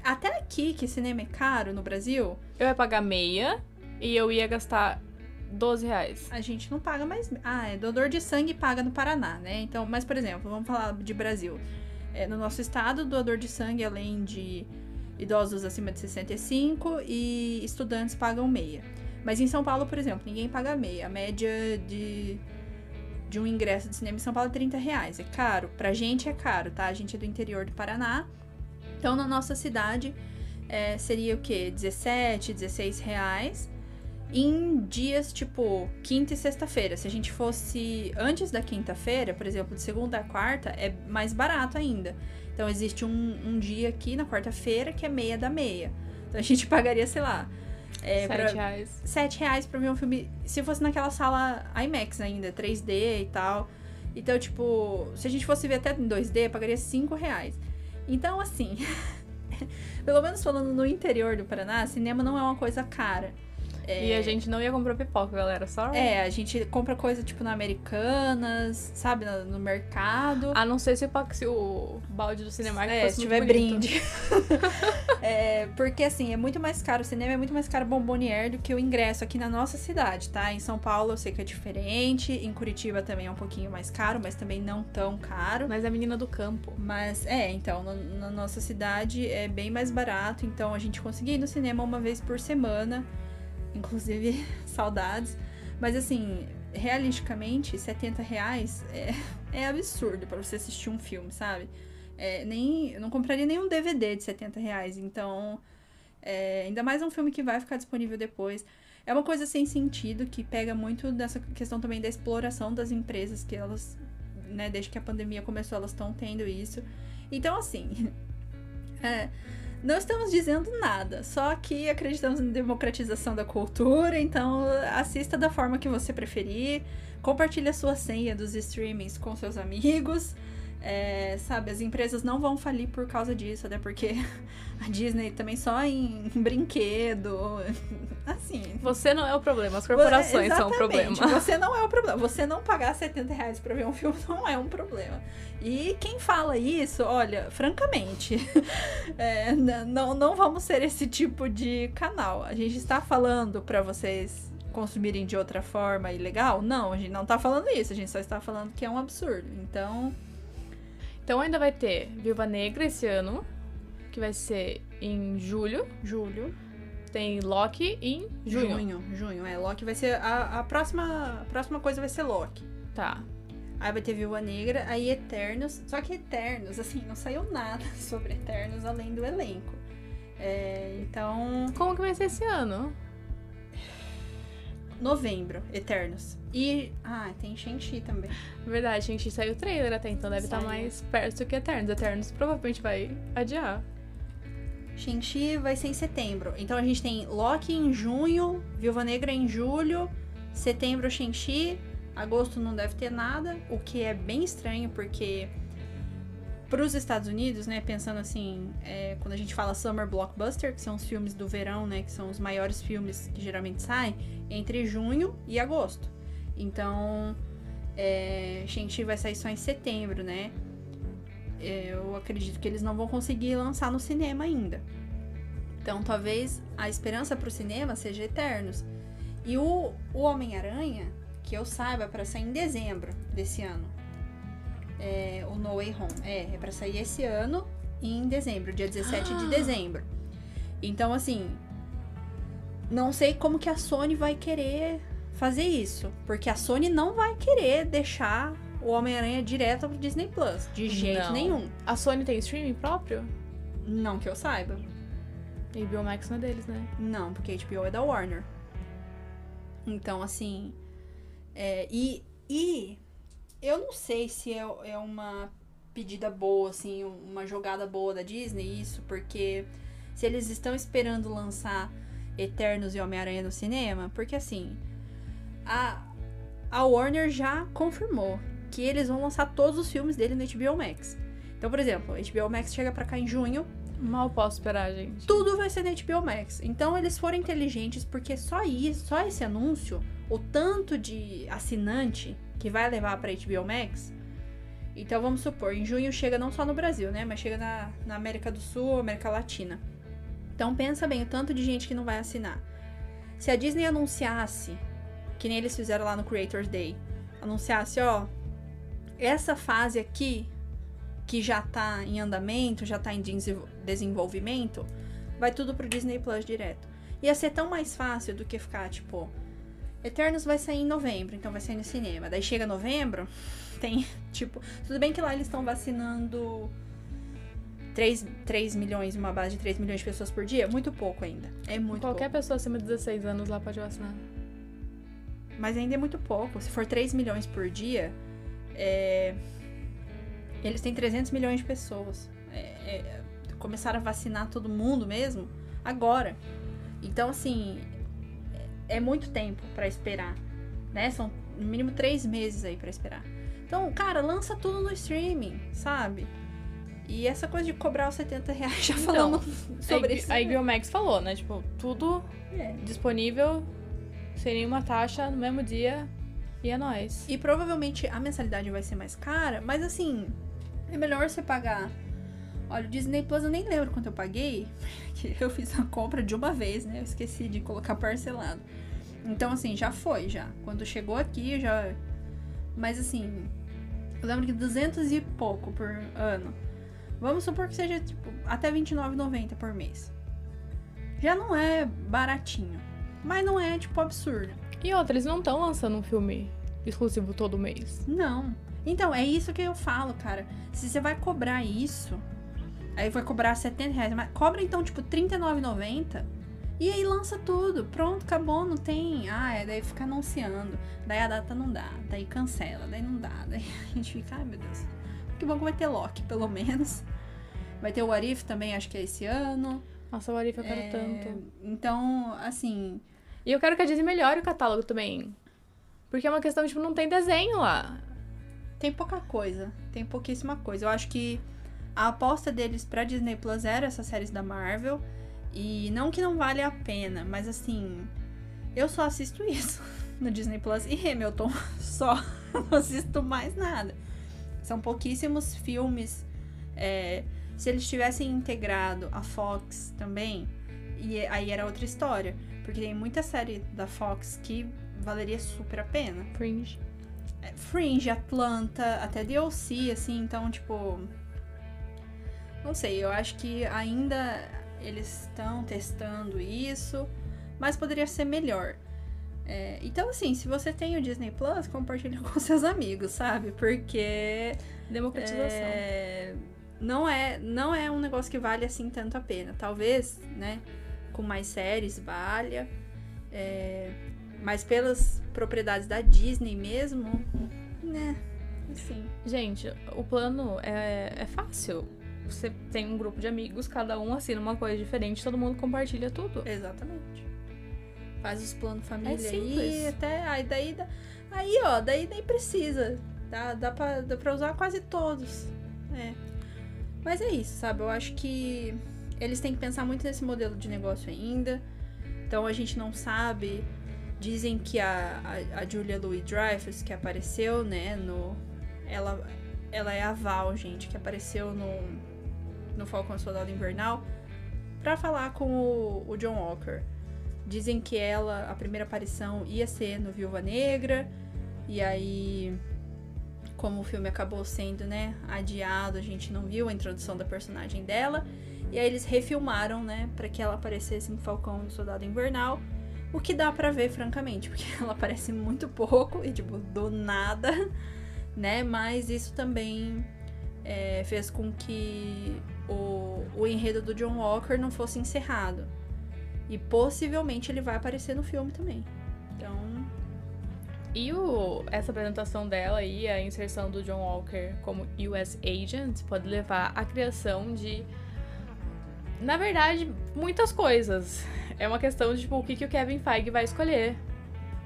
Até aqui, que cinema é caro no Brasil, Eu ia pagar meia e eu ia gastar 12 reais. a gente não paga mais. Ah, é doador de sangue paga no Paraná, né? Então, mas por exemplo, vamos falar de Brasil. É, no nosso estado, doador de sangue, além de idosos acima de 65 e estudantes pagam meia. Mas em São Paulo, por exemplo, ninguém paga meia. A média de, de um ingresso de cinema em São Paulo é 30 reais. É caro. Pra gente é caro, tá? A gente é do interior do Paraná. Então, na nossa cidade, é, seria o quê? 17, 16 reais em dias tipo quinta e sexta-feira. Se a gente fosse antes da quinta-feira, por exemplo, de segunda a quarta, é mais barato ainda. Então existe um, um dia aqui na quarta-feira que é meia da meia. Então a gente pagaria, sei lá, é, 7 pra, reais. 7 reais pra ver um filme. Se fosse naquela sala IMAX ainda, 3D e tal. Então, tipo, se a gente fosse ver até em 2D, pagaria 5 reais. Então, assim, pelo menos falando no interior do Paraná, cinema não é uma coisa cara. É, E a gente não ia comprar pipoca, galera. Só. É, a gente compra coisa tipo na Americanas, sabe, no, no mercado. A não ser se se o balde do Cinemark É, fosse se tiver brinde. É, porque assim, é muito mais caro, o cinema é muito mais caro bombonier do que o ingresso aqui na nossa cidade, tá? Em São Paulo eu sei que é diferente, em Curitiba também é um pouquinho mais caro, mas também não tão caro. Mas é a menina do campo. Mas é, então, no- na nossa cidade é bem mais barato, então a gente conseguia ir no cinema uma vez por semana, inclusive saudades. Mas assim, realisticamente, 70 reais é, é absurdo pra você assistir um filme, sabe? É, nem, eu não compraria nenhum DVD de 70 reais, então. é, ainda mais um filme que vai ficar disponível depois. É uma coisa sem sentido que pega muito dessa questão também da exploração das empresas que elas, né, desde que a pandemia começou, elas estão tendo isso. Então, assim, é, não estamos dizendo nada, só que acreditamos na democratização da cultura, então assista da forma que você preferir, compartilhe a sua senha dos streamings com seus amigos. É, sabe, as empresas não vão falir por causa disso, até porque a Disney também só em brinquedo, assim, Você não é o problema, as corporações são o problema. Você não é o problema. Você não pagar 70 reais pra ver um filme não é um problema. E quem fala isso, olha, francamente, é, não, não vamos ser esse tipo de canal. A gente está falando pra vocês consumirem de outra forma ilegal? Não, a gente não tá falando isso. A gente só está falando que é um absurdo. Então, Então ainda vai ter Viúva Negra esse ano, que vai ser em julho. julho, Tem Loki em junho. junho, junho, é. Loki vai ser. A, a próxima, a próxima coisa vai ser Loki. Tá. Aí vai ter Viúva Negra, aí Eternos. Só que Eternos, assim, não saiu nada sobre Eternos além do elenco. É, então, Como que vai ser esse ano? novembro, Eternos. E. Ah, tem Shang-Chi também. Verdade, gente, saiu o trailer até então, deve estar Saiu. mais perto que Eternos. Eternos provavelmente vai adiar. Shang-Chi vai ser em setembro. Então a gente tem Loki em junho, Viúva Negra em julho, setembro Shang-Chi, agosto não deve ter nada, o que é bem estranho porque para os Estados Unidos, né, pensando assim, é, quando a gente fala Summer Blockbuster, que são os filmes do verão, né, que são os maiores filmes que geralmente saem, entre junho e agosto. Então, é, Shang-Chi vai sair só em setembro, né? eu acredito que eles não vão conseguir lançar no cinema ainda. Então, talvez a esperança pro cinema seja Eternos. E o, o Homem-Aranha, que eu saiba, é pra sair em dezembro desse ano. É, o No Way Home. É, é pra sair esse ano em dezembro, dia 17 de dezembro. Então, assim, não sei como que a Sony vai querer fazer isso. Porque a Sony não vai querer deixar o Homem-Aranha direto pro Disney Plus. De jeito Não. nenhum. A Sony tem streaming próprio? Não que eu saiba. E Biomax não é deles, né? Não, porque HBO é da Warner. Então, assim. é, e E eu não sei se é, é uma pedida boa, assim, uma jogada boa da Disney, isso, porque se eles estão esperando lançar Eternos e Homem-Aranha no cinema, porque assim, a, a Warner já confirmou que eles vão lançar todos os filmes dele no HBO Max. Então, por exemplo, HBO Max chega pra cá em junho. Mal posso esperar, gente. Tudo vai ser no HBO Max. Então, eles foram inteligentes porque só isso, só esse anúncio, o tanto de assinante que vai levar pra HBO Max. Então, vamos supor, em junho chega não só no Brasil, né? Mas chega na, na América do Sul, América Latina. Então, pensa bem o tanto de gente que não vai assinar. Se a Disney anunciasse, que nem eles fizeram lá no Creators Day, anunciasse, ó, essa fase aqui que já tá em andamento, já tá em desenvolvimento, vai tudo pro Disney Plus direto. Ia ser tão mais fácil do que ficar, tipo, Eternos vai sair em novembro, então vai sair no cinema. Daí chega novembro, tem, tipo, tudo bem que lá eles estão vacinando 3, 3 milhões, uma base de 3 milhões de pessoas por dia, muito pouco ainda. É muito Qualquer pouco. pessoa acima de 16 anos lá pode vacinar. Mas ainda é muito pouco. Se for 3 milhões por dia, é, eles têm 300 milhões de pessoas. É, é, começaram a vacinar todo mundo mesmo agora. Então, assim, é, é muito tempo para esperar. Né? São no mínimo três meses aí para esperar. Então, cara, lança tudo no streaming, sabe? E essa coisa de cobrar os 70 reais já então, falando sobre isso. A HBO Max falou, né? Tipo, tudo é. disponível sem nenhuma taxa no mesmo dia e é nóis. E provavelmente a mensalidade vai ser mais cara, mas assim, é melhor você pagar. Olha, o Disney Plus eu nem lembro quanto eu paguei, que eu fiz a compra de uma vez, né? Eu esqueci de colocar parcelado. Então, assim, já foi, já. Quando chegou aqui, já. Mas, assim, eu lembro que 200 e pouco por ano. Vamos supor que seja, tipo, até R$29,90 por mês. Já não é baratinho. Mas não é, tipo, absurdo. E outra, eles não estão lançando um filme exclusivo todo mês. Não. Então, é isso que eu falo, cara. Se você vai cobrar isso, aí vai cobrar 70 reais, mas cobra então, tipo, R$39,90 e aí lança tudo. Pronto, acabou, não tem. Ah, é, daí fica anunciando. Daí a data não dá, daí cancela, daí não dá. Daí a gente fica, ai meu Deus. Que bom que vai ter Loki, pelo menos. Vai ter o Arif também, acho que é esse ano. Nossa, Arif eu quero é... tanto. Então, assim. E eu quero que a Disney melhore o catálogo também. Porque é uma questão, tipo, não tem desenho lá. Tem pouca coisa. Tem pouquíssima coisa. Eu acho que a aposta deles pra Disney Plus era essas séries da Marvel. E não que não vale a pena, mas assim. Eu só assisto isso no Disney Plus e Hamilton. Só. Não assisto mais nada. São pouquíssimos filmes. É, se eles tivessem integrado a Fox também, e aí era outra história. Porque tem muita série da Fox que valeria super a pena. Fringe. É, Fringe, Atlanta, até DLC, assim, então, tipo. Não sei, eu acho que ainda eles estão testando isso, mas poderia ser melhor. É, então, assim, se você tem o Disney Plus, compartilha com seus amigos, sabe? Porque. Democratização. É, não, é, não é um negócio que vale assim tanto a pena. Talvez, né? Com mais séries valha. É, mas pelas propriedades da Disney mesmo, né? Enfim. Gente, o plano é, é fácil. Você tem um grupo de amigos, cada um assina uma coisa diferente, todo mundo compartilha tudo. Exatamente. Faz os planos família é aí, até. Aí daí. Aí, ó, daí nem precisa. Dá, dá, pra, dá pra usar quase todos. É. Mas é isso, sabe? Eu acho que eles têm que pensar muito nesse modelo de negócio ainda. Então a gente não sabe Dizem que a, a, a Julia Louis-Dreyfus, que apareceu, né, no... Ela, ela é a Val, gente, que apareceu no, no Falcão Soldado Invernal para falar com o, o John Walker. Dizem que ela, a primeira aparição ia ser no Viúva Negra, e aí, como o filme acabou sendo, né, adiado, a gente não viu a introdução da personagem dela, e aí eles refilmaram, né, para que ela aparecesse no Falcão Soldado Invernal. O que dá para ver, francamente, porque ela aparece muito pouco e, tipo, do nada, né? Mas isso também é, fez com que o, o enredo do John Walker não fosse encerrado. E possivelmente ele vai aparecer no filme também. Então, E o, essa apresentação dela e a inserção do John Walker como US Agent pode levar à criação de, na verdade, muitas coisas. É uma questão de tipo, o que, que o Kevin Feige vai escolher.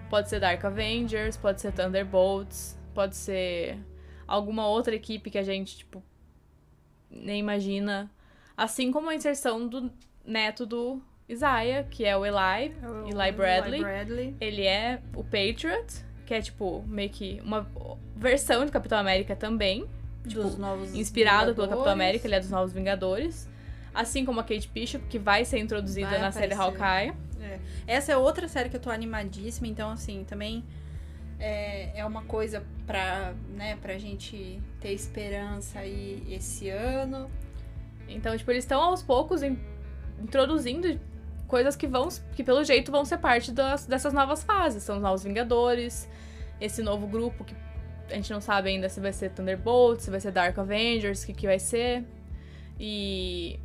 Pode ser Dark Avengers, pode ser Thunderbolts, pode ser alguma outra equipe que a gente, tipo, nem imagina. Assim como a inserção do neto do Isaiah, que é o Eli, O Eli Bradley. Eli Bradley. Ele é o Patriot, que é, tipo, meio que uma versão de Capitão América também. dos novos Inspirado pelo Capitão Vingadores. América, ele é dos Novos Vingadores. Assim como a Kate Bishop, que vai ser introduzida Vai na série aparecer. Hawkeye. É. Essa é outra série que eu tô animadíssima, então assim, também é, é uma coisa pra, né, pra gente ter esperança aí esse ano. Então, tipo, eles estão aos poucos in- introduzindo coisas que vão, que pelo jeito vão ser parte das, dessas novas fases. São os Novos Vingadores, esse novo grupo que a gente não sabe ainda se vai ser Thunderbolts, se vai ser Dark Avengers, o que, que vai ser. E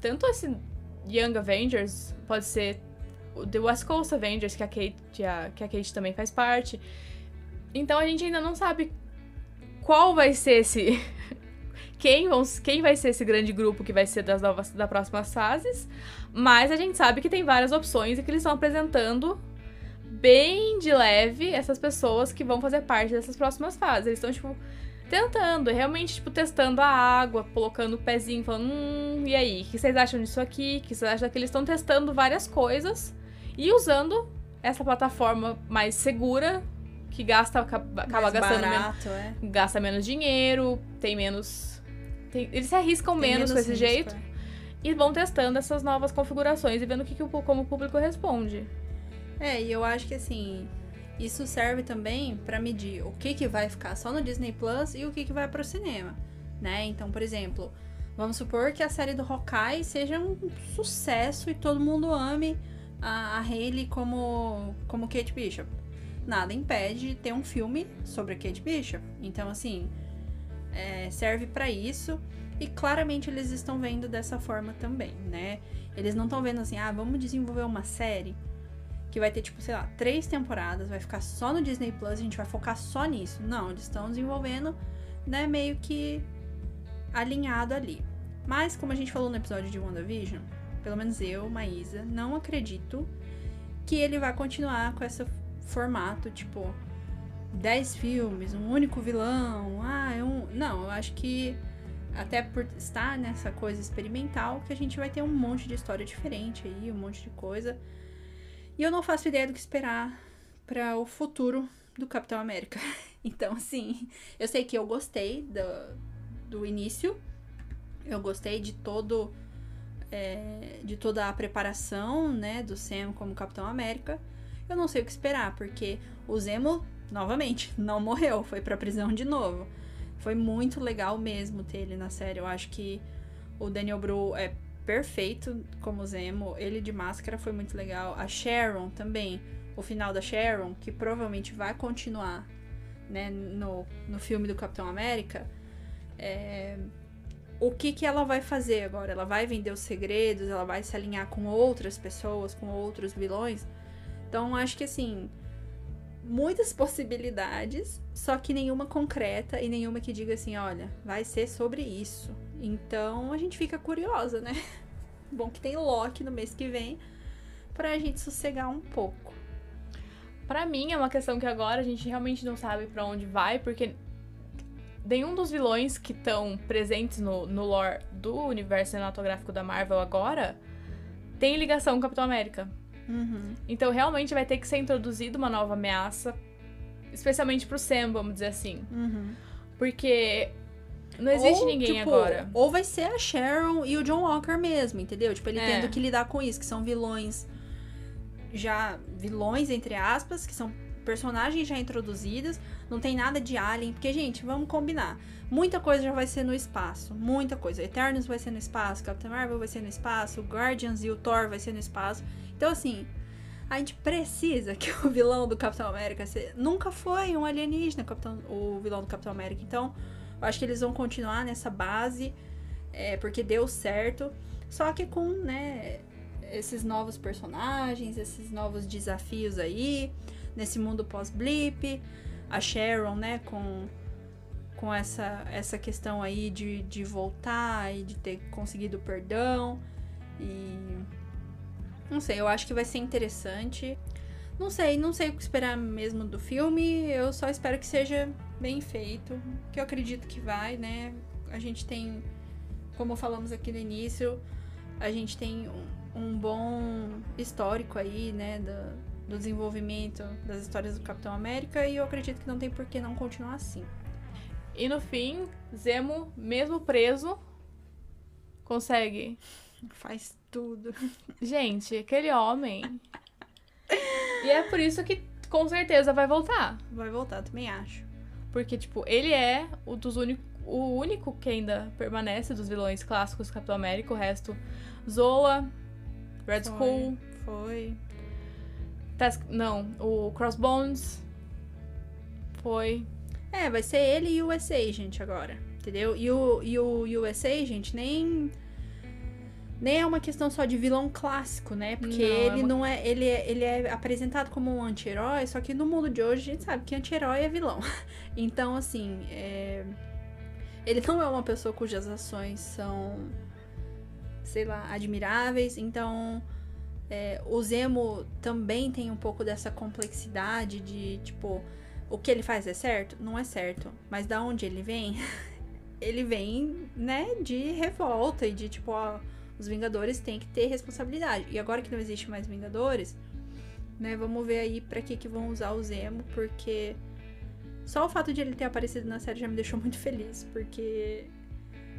tanto esse Young Avengers pode ser o The West Coast Avengers, que a Kate, que a, que a Kate também faz parte. Então a gente ainda não sabe qual vai ser esse. Quem, vão, quem vai ser esse grande grupo que vai ser das novas das próximas fases. Mas a gente sabe que tem várias opções e que eles estão apresentando bem de leve essas pessoas que vão fazer parte dessas próximas fases. Eles estão, tipo, tentando, realmente, tipo, testando a água, colocando o pezinho, falando, hum, e aí, o que vocês acham disso aqui? O que vocês acham daquilo? Eles estão testando várias coisas e usando essa plataforma mais segura, que gasta, acaba mais gastando menos barato, é. gasta menos dinheiro, tem menos. tem- eles se arriscam Tem menos, com esse risco, jeito é. e vão testando essas novas configurações e vendo o que, que o, como o público responde. É, e eu acho que assim, isso serve também pra medir o que que vai ficar só no Disney Plus e o que que vai pro cinema, né? Então, por exemplo, vamos supor que a série do Hawkeye seja um sucesso e todo mundo ame a, a Hailey como como Kate Bishop. Nada impede de ter um filme sobre a Kate Bishop. Então, assim, é, serve pra isso. E claramente eles estão vendo dessa forma também, né? Eles não estão vendo assim, ah, vamos desenvolver uma série que vai ter, tipo, sei lá, três temporadas, vai ficar só no Disney Plus, a gente vai focar só nisso. Não, eles estão desenvolvendo, né, meio que alinhado ali. Mas, como a gente falou no episódio de WandaVision, pelo menos eu, Maísa, não acredito que ele vai continuar com esse formato, tipo, 10 filmes, um único vilão, ah, é um. Não, eu acho que até por estar nessa coisa experimental, que a gente vai ter um monte de história diferente aí, um monte de coisa. E eu não faço ideia do que esperar para o futuro do Capitão América. Então, assim, eu sei que eu gostei do, do início, eu gostei de todo. é, de toda a preparação, né, do Sam como Capitão América. Eu não sei o que esperar, porque o Zemo, novamente, não morreu, foi pra prisão de novo. Foi muito legal mesmo ter ele na série. Eu acho que o Daniel Bru é perfeito como Zemo. Ele de máscara foi muito legal. A Sharon também. O final da Sharon, que provavelmente vai continuar né, no, no filme do Capitão América. É, O que, que ela vai fazer agora? Ela vai vender os segredos? Ela vai se alinhar com outras pessoas, com outros vilões? Então, acho que assim. Muitas possibilidades, só que nenhuma concreta e nenhuma que diga assim: olha, vai ser sobre isso. Então a gente fica curiosa, né? Bom que tem Loki no mês que vem pra gente sossegar um pouco. Pra mim é uma questão que agora a gente realmente não sabe pra onde vai, porque nenhum dos vilões que estão presentes no, no lore do universo cinematográfico da Marvel agora tem ligação com o Capitão América. Uhum. Então realmente vai ter que ser introduzida uma nova ameaça, especialmente pro Sam, vamos dizer assim. Uhum. Porque não existe Ou, ninguém tipo, agora. Ou vai ser a Sharon e o John Walker mesmo, entendeu? Tipo, ele É. tendo que lidar com isso, que são vilões já vilões entre aspas, que são personagens já introduzidas, não tem nada de alien, porque gente, vamos combinar. Muita coisa já vai ser no espaço, muita coisa. Eternos vai ser no espaço, Capitão Marvel vai ser no espaço, o Guardians e o Thor vai ser no espaço. Então assim, a gente precisa que o vilão do Capitão América se... nunca foi um alienígena, Capitão... o vilão do Capitão América. Então, eu acho que eles vão continuar nessa base, é, porque deu certo. Só que com, né, esses novos personagens, esses novos desafios aí. nesse mundo pós-blip. A Sharon, né, com, com essa, essa questão aí de, de voltar e de ter conseguido perdão. E. Não sei, eu acho que vai ser interessante. Não sei, não sei o que esperar mesmo do filme. Eu só espero que seja bem feito. Que eu acredito que vai, né? A gente tem, como falamos aqui no início, a gente tem um, um bom histórico aí, né? Do, do desenvolvimento das histórias do Capitão América. E eu acredito que não tem por que não continuar assim. E no fim, Zemo, mesmo preso, consegue. Faz tudo. Gente, aquele homem. E é por isso que com certeza vai voltar. Vai voltar, também acho. Porque, tipo, ele é o dos únicos. O único que ainda permanece dos vilões clássicos do Capitão América, o resto. Zola, Red Foi. Skull, Foi. Task. Não, o Crossbones. Foi. É, vai ser ele e o US Agent agora, entendeu? E o, e o US Agent nem nem é uma questão só de vilão clássico, né? Porque Não, é ele uma- não é ele, é ele é apresentado como um anti-herói, só que no mundo de hoje a gente sabe que anti-herói é vilão. Então, assim, é, ele não é uma pessoa cujas ações são, sei lá, admiráveis. Então, é, o Zemo também tem um pouco dessa complexidade de, tipo, o que ele faz é certo? Não é certo. Mas da onde ele vem? ele vem, né, de revolta e de, tipo, ó, os Vingadores têm que ter responsabilidade. E agora que não existe mais Vingadores, né, vamos ver aí pra que que vão usar o Zemo, porque só o fato de ele ter aparecido na série já me deixou muito feliz, porque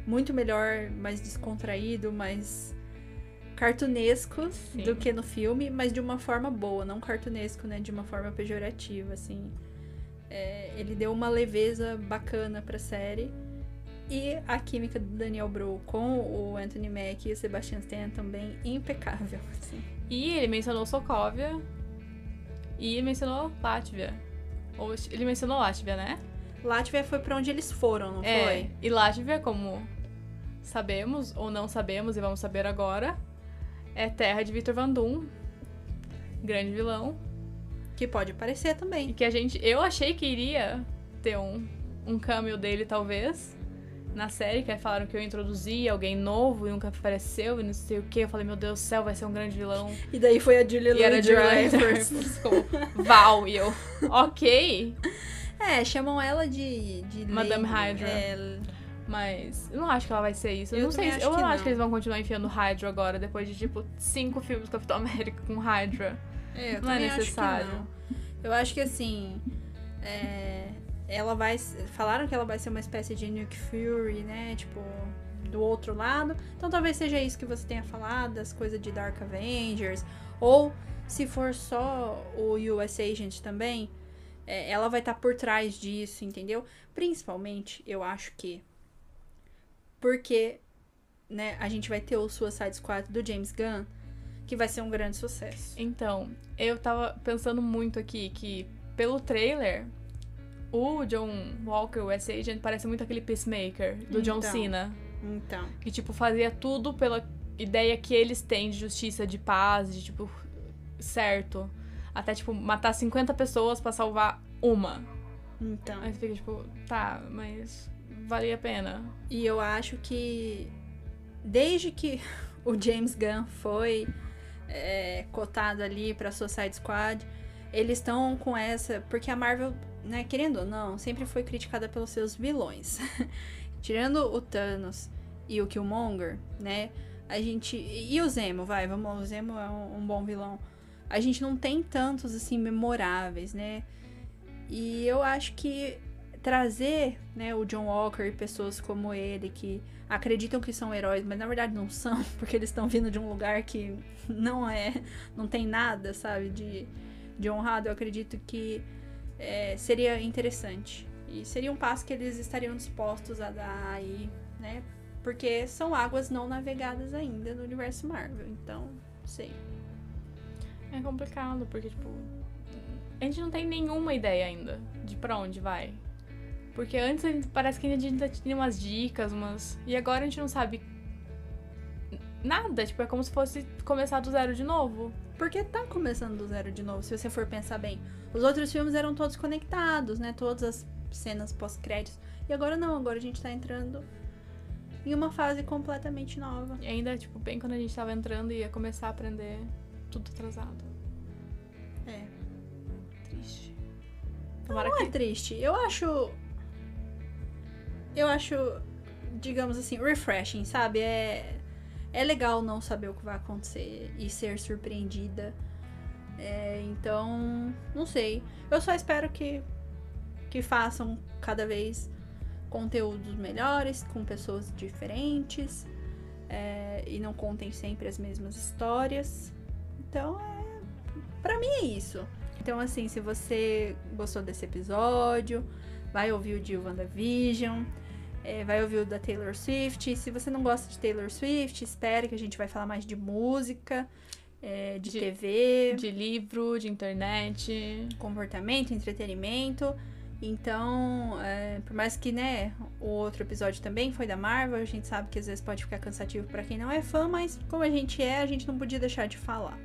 muito melhor, mais descontraído, mais cartunesco Sim. do que no filme, mas de uma forma boa, não cartunesco, né, de uma forma pejorativa, assim. É, ele deu uma leveza bacana pra série. E a química do Daniel Bru com o Anthony Mack e o Sebastian Stan também impecável, assim. E ele mencionou Sokovia. E mencionou Látvia. Ou ele mencionou Látvia, né? Látvia foi pra onde eles foram, não É. foi? E Látvia, como sabemos ou não sabemos e vamos saber agora, é terra de Victor Van Doom, grande vilão. Que pode aparecer E também. que a gente. Eu achei que iria ter um, um cameo dele, talvez, na série, que aí falaram que eu introduzi alguém novo e nunca apareceu e não sei o que. Eu falei, meu Deus do céu, vai ser um grande vilão. E daí foi a Julia E era de Louis-Dreyfus. como Val e eu. Ok. É, chamam ela de... de Madame. Hydra. É, Mas eu não acho que ela vai ser isso. Eu, Eu não sei. acho Eu que não acho que eles vão continuar enfiando Hydra agora, depois de, tipo, cinco filmes do Capitão América com Hydra. é, eu Não é também acho que necessário. não. Eu acho que assim... é, ela vai... Falaram que ela vai ser uma espécie de Nuke Fury, né? Tipo, do outro lado. Então talvez seja isso que você tenha falado, das coisas de Dark Avengers. Ou, se for só o US Agent também, é, ela vai estar por trás disso, entendeu? Principalmente, eu acho que... Porque, né, a gente vai ter o Suicide Squad do James Gunn, que vai ser um grande sucesso. Então, eu tava pensando muito aqui que, pelo trailer, o John Walker, o S-Agent, parece muito aquele Peacemaker do John Então. Cena. Então, Que, tipo, fazia tudo pela ideia que eles têm de justiça, de paz, de, tipo, certo. Até, tipo, matar 50 pessoas pra salvar uma. então. Aí você fica, tipo, tá, mas valia a pena. E eu acho que desde que o James Gunn foi é, cotado ali pra Suicide Squad, eles estão com essa. Porque a Marvel, né, querendo ou não, sempre foi criticada pelos seus vilões. Tirando o Thanos e o Killmonger, né? A gente. E o Zemo, vai, vamos lá, o Zemo é um, um bom vilão. A gente não tem tantos, assim, memoráveis, né? E eu acho que trazer, né, o John Walker e pessoas como ele que acreditam que são heróis, mas na verdade não são, porque eles estão vindo de um lugar que não é, não tem nada, sabe, de, de honrado. Eu acredito que é, seria interessante. E seria um passo que eles estariam dispostos a dar aí, né? Porque são águas não navegadas ainda no universo Marvel. Então, sei. É complicado, porque, tipo, a gente não tem nenhuma ideia ainda de pra onde vai. Porque antes parece que a gente ainda tinha umas dicas, umas. E agora a gente não sabe nada. Tipo, é como se fosse começar do zero de novo. Porque tá começando do zero de novo, se você for pensar bem. Os outros filmes eram todos conectados, né? Todas as cenas pós-créditos. E agora não, agora a gente tá entrando em uma fase completamente nova. E ainda, tipo, bem quando a gente tava entrando e ia começar a aprender tudo atrasado. É. Triste. Tomara Não que. é triste. Eu acho. Eu acho, digamos assim, refreshing, sabe? É, é legal não saber o que vai acontecer e ser surpreendida. É, então, não sei. Eu só espero que, que façam cada vez conteúdos melhores, com pessoas diferentes. é, e não contem sempre as mesmas histórias. Então, é, pra mim é isso. Então, assim, se você gostou desse episódio, vai ouvir o de WandaVision, é, vai ouvir o da Taylor Swift. Se você não gosta de Taylor Swift, espere que a gente vai falar mais de música, é, de, De- TV, De livro, de internet. comportamento, entretenimento. Então, é, por mais que, né, o outro episódio também foi da Marvel, a gente sabe que às vezes pode ficar cansativo pra quem não é fã, mas como a gente é, a gente não podia deixar de falar.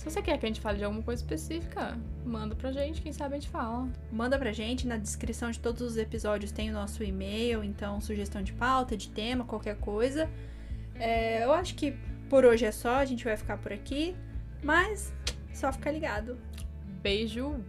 Se você quer que a gente fale de alguma coisa específica, manda pra gente, quem sabe a gente fala. Manda pra gente, na descrição de todos os episódios tem o nosso e-mail, então sugestão de pauta, de tema, qualquer coisa. É, eu acho que por hoje é só, a gente vai ficar por aqui, mas só ficar ligado. Beijo,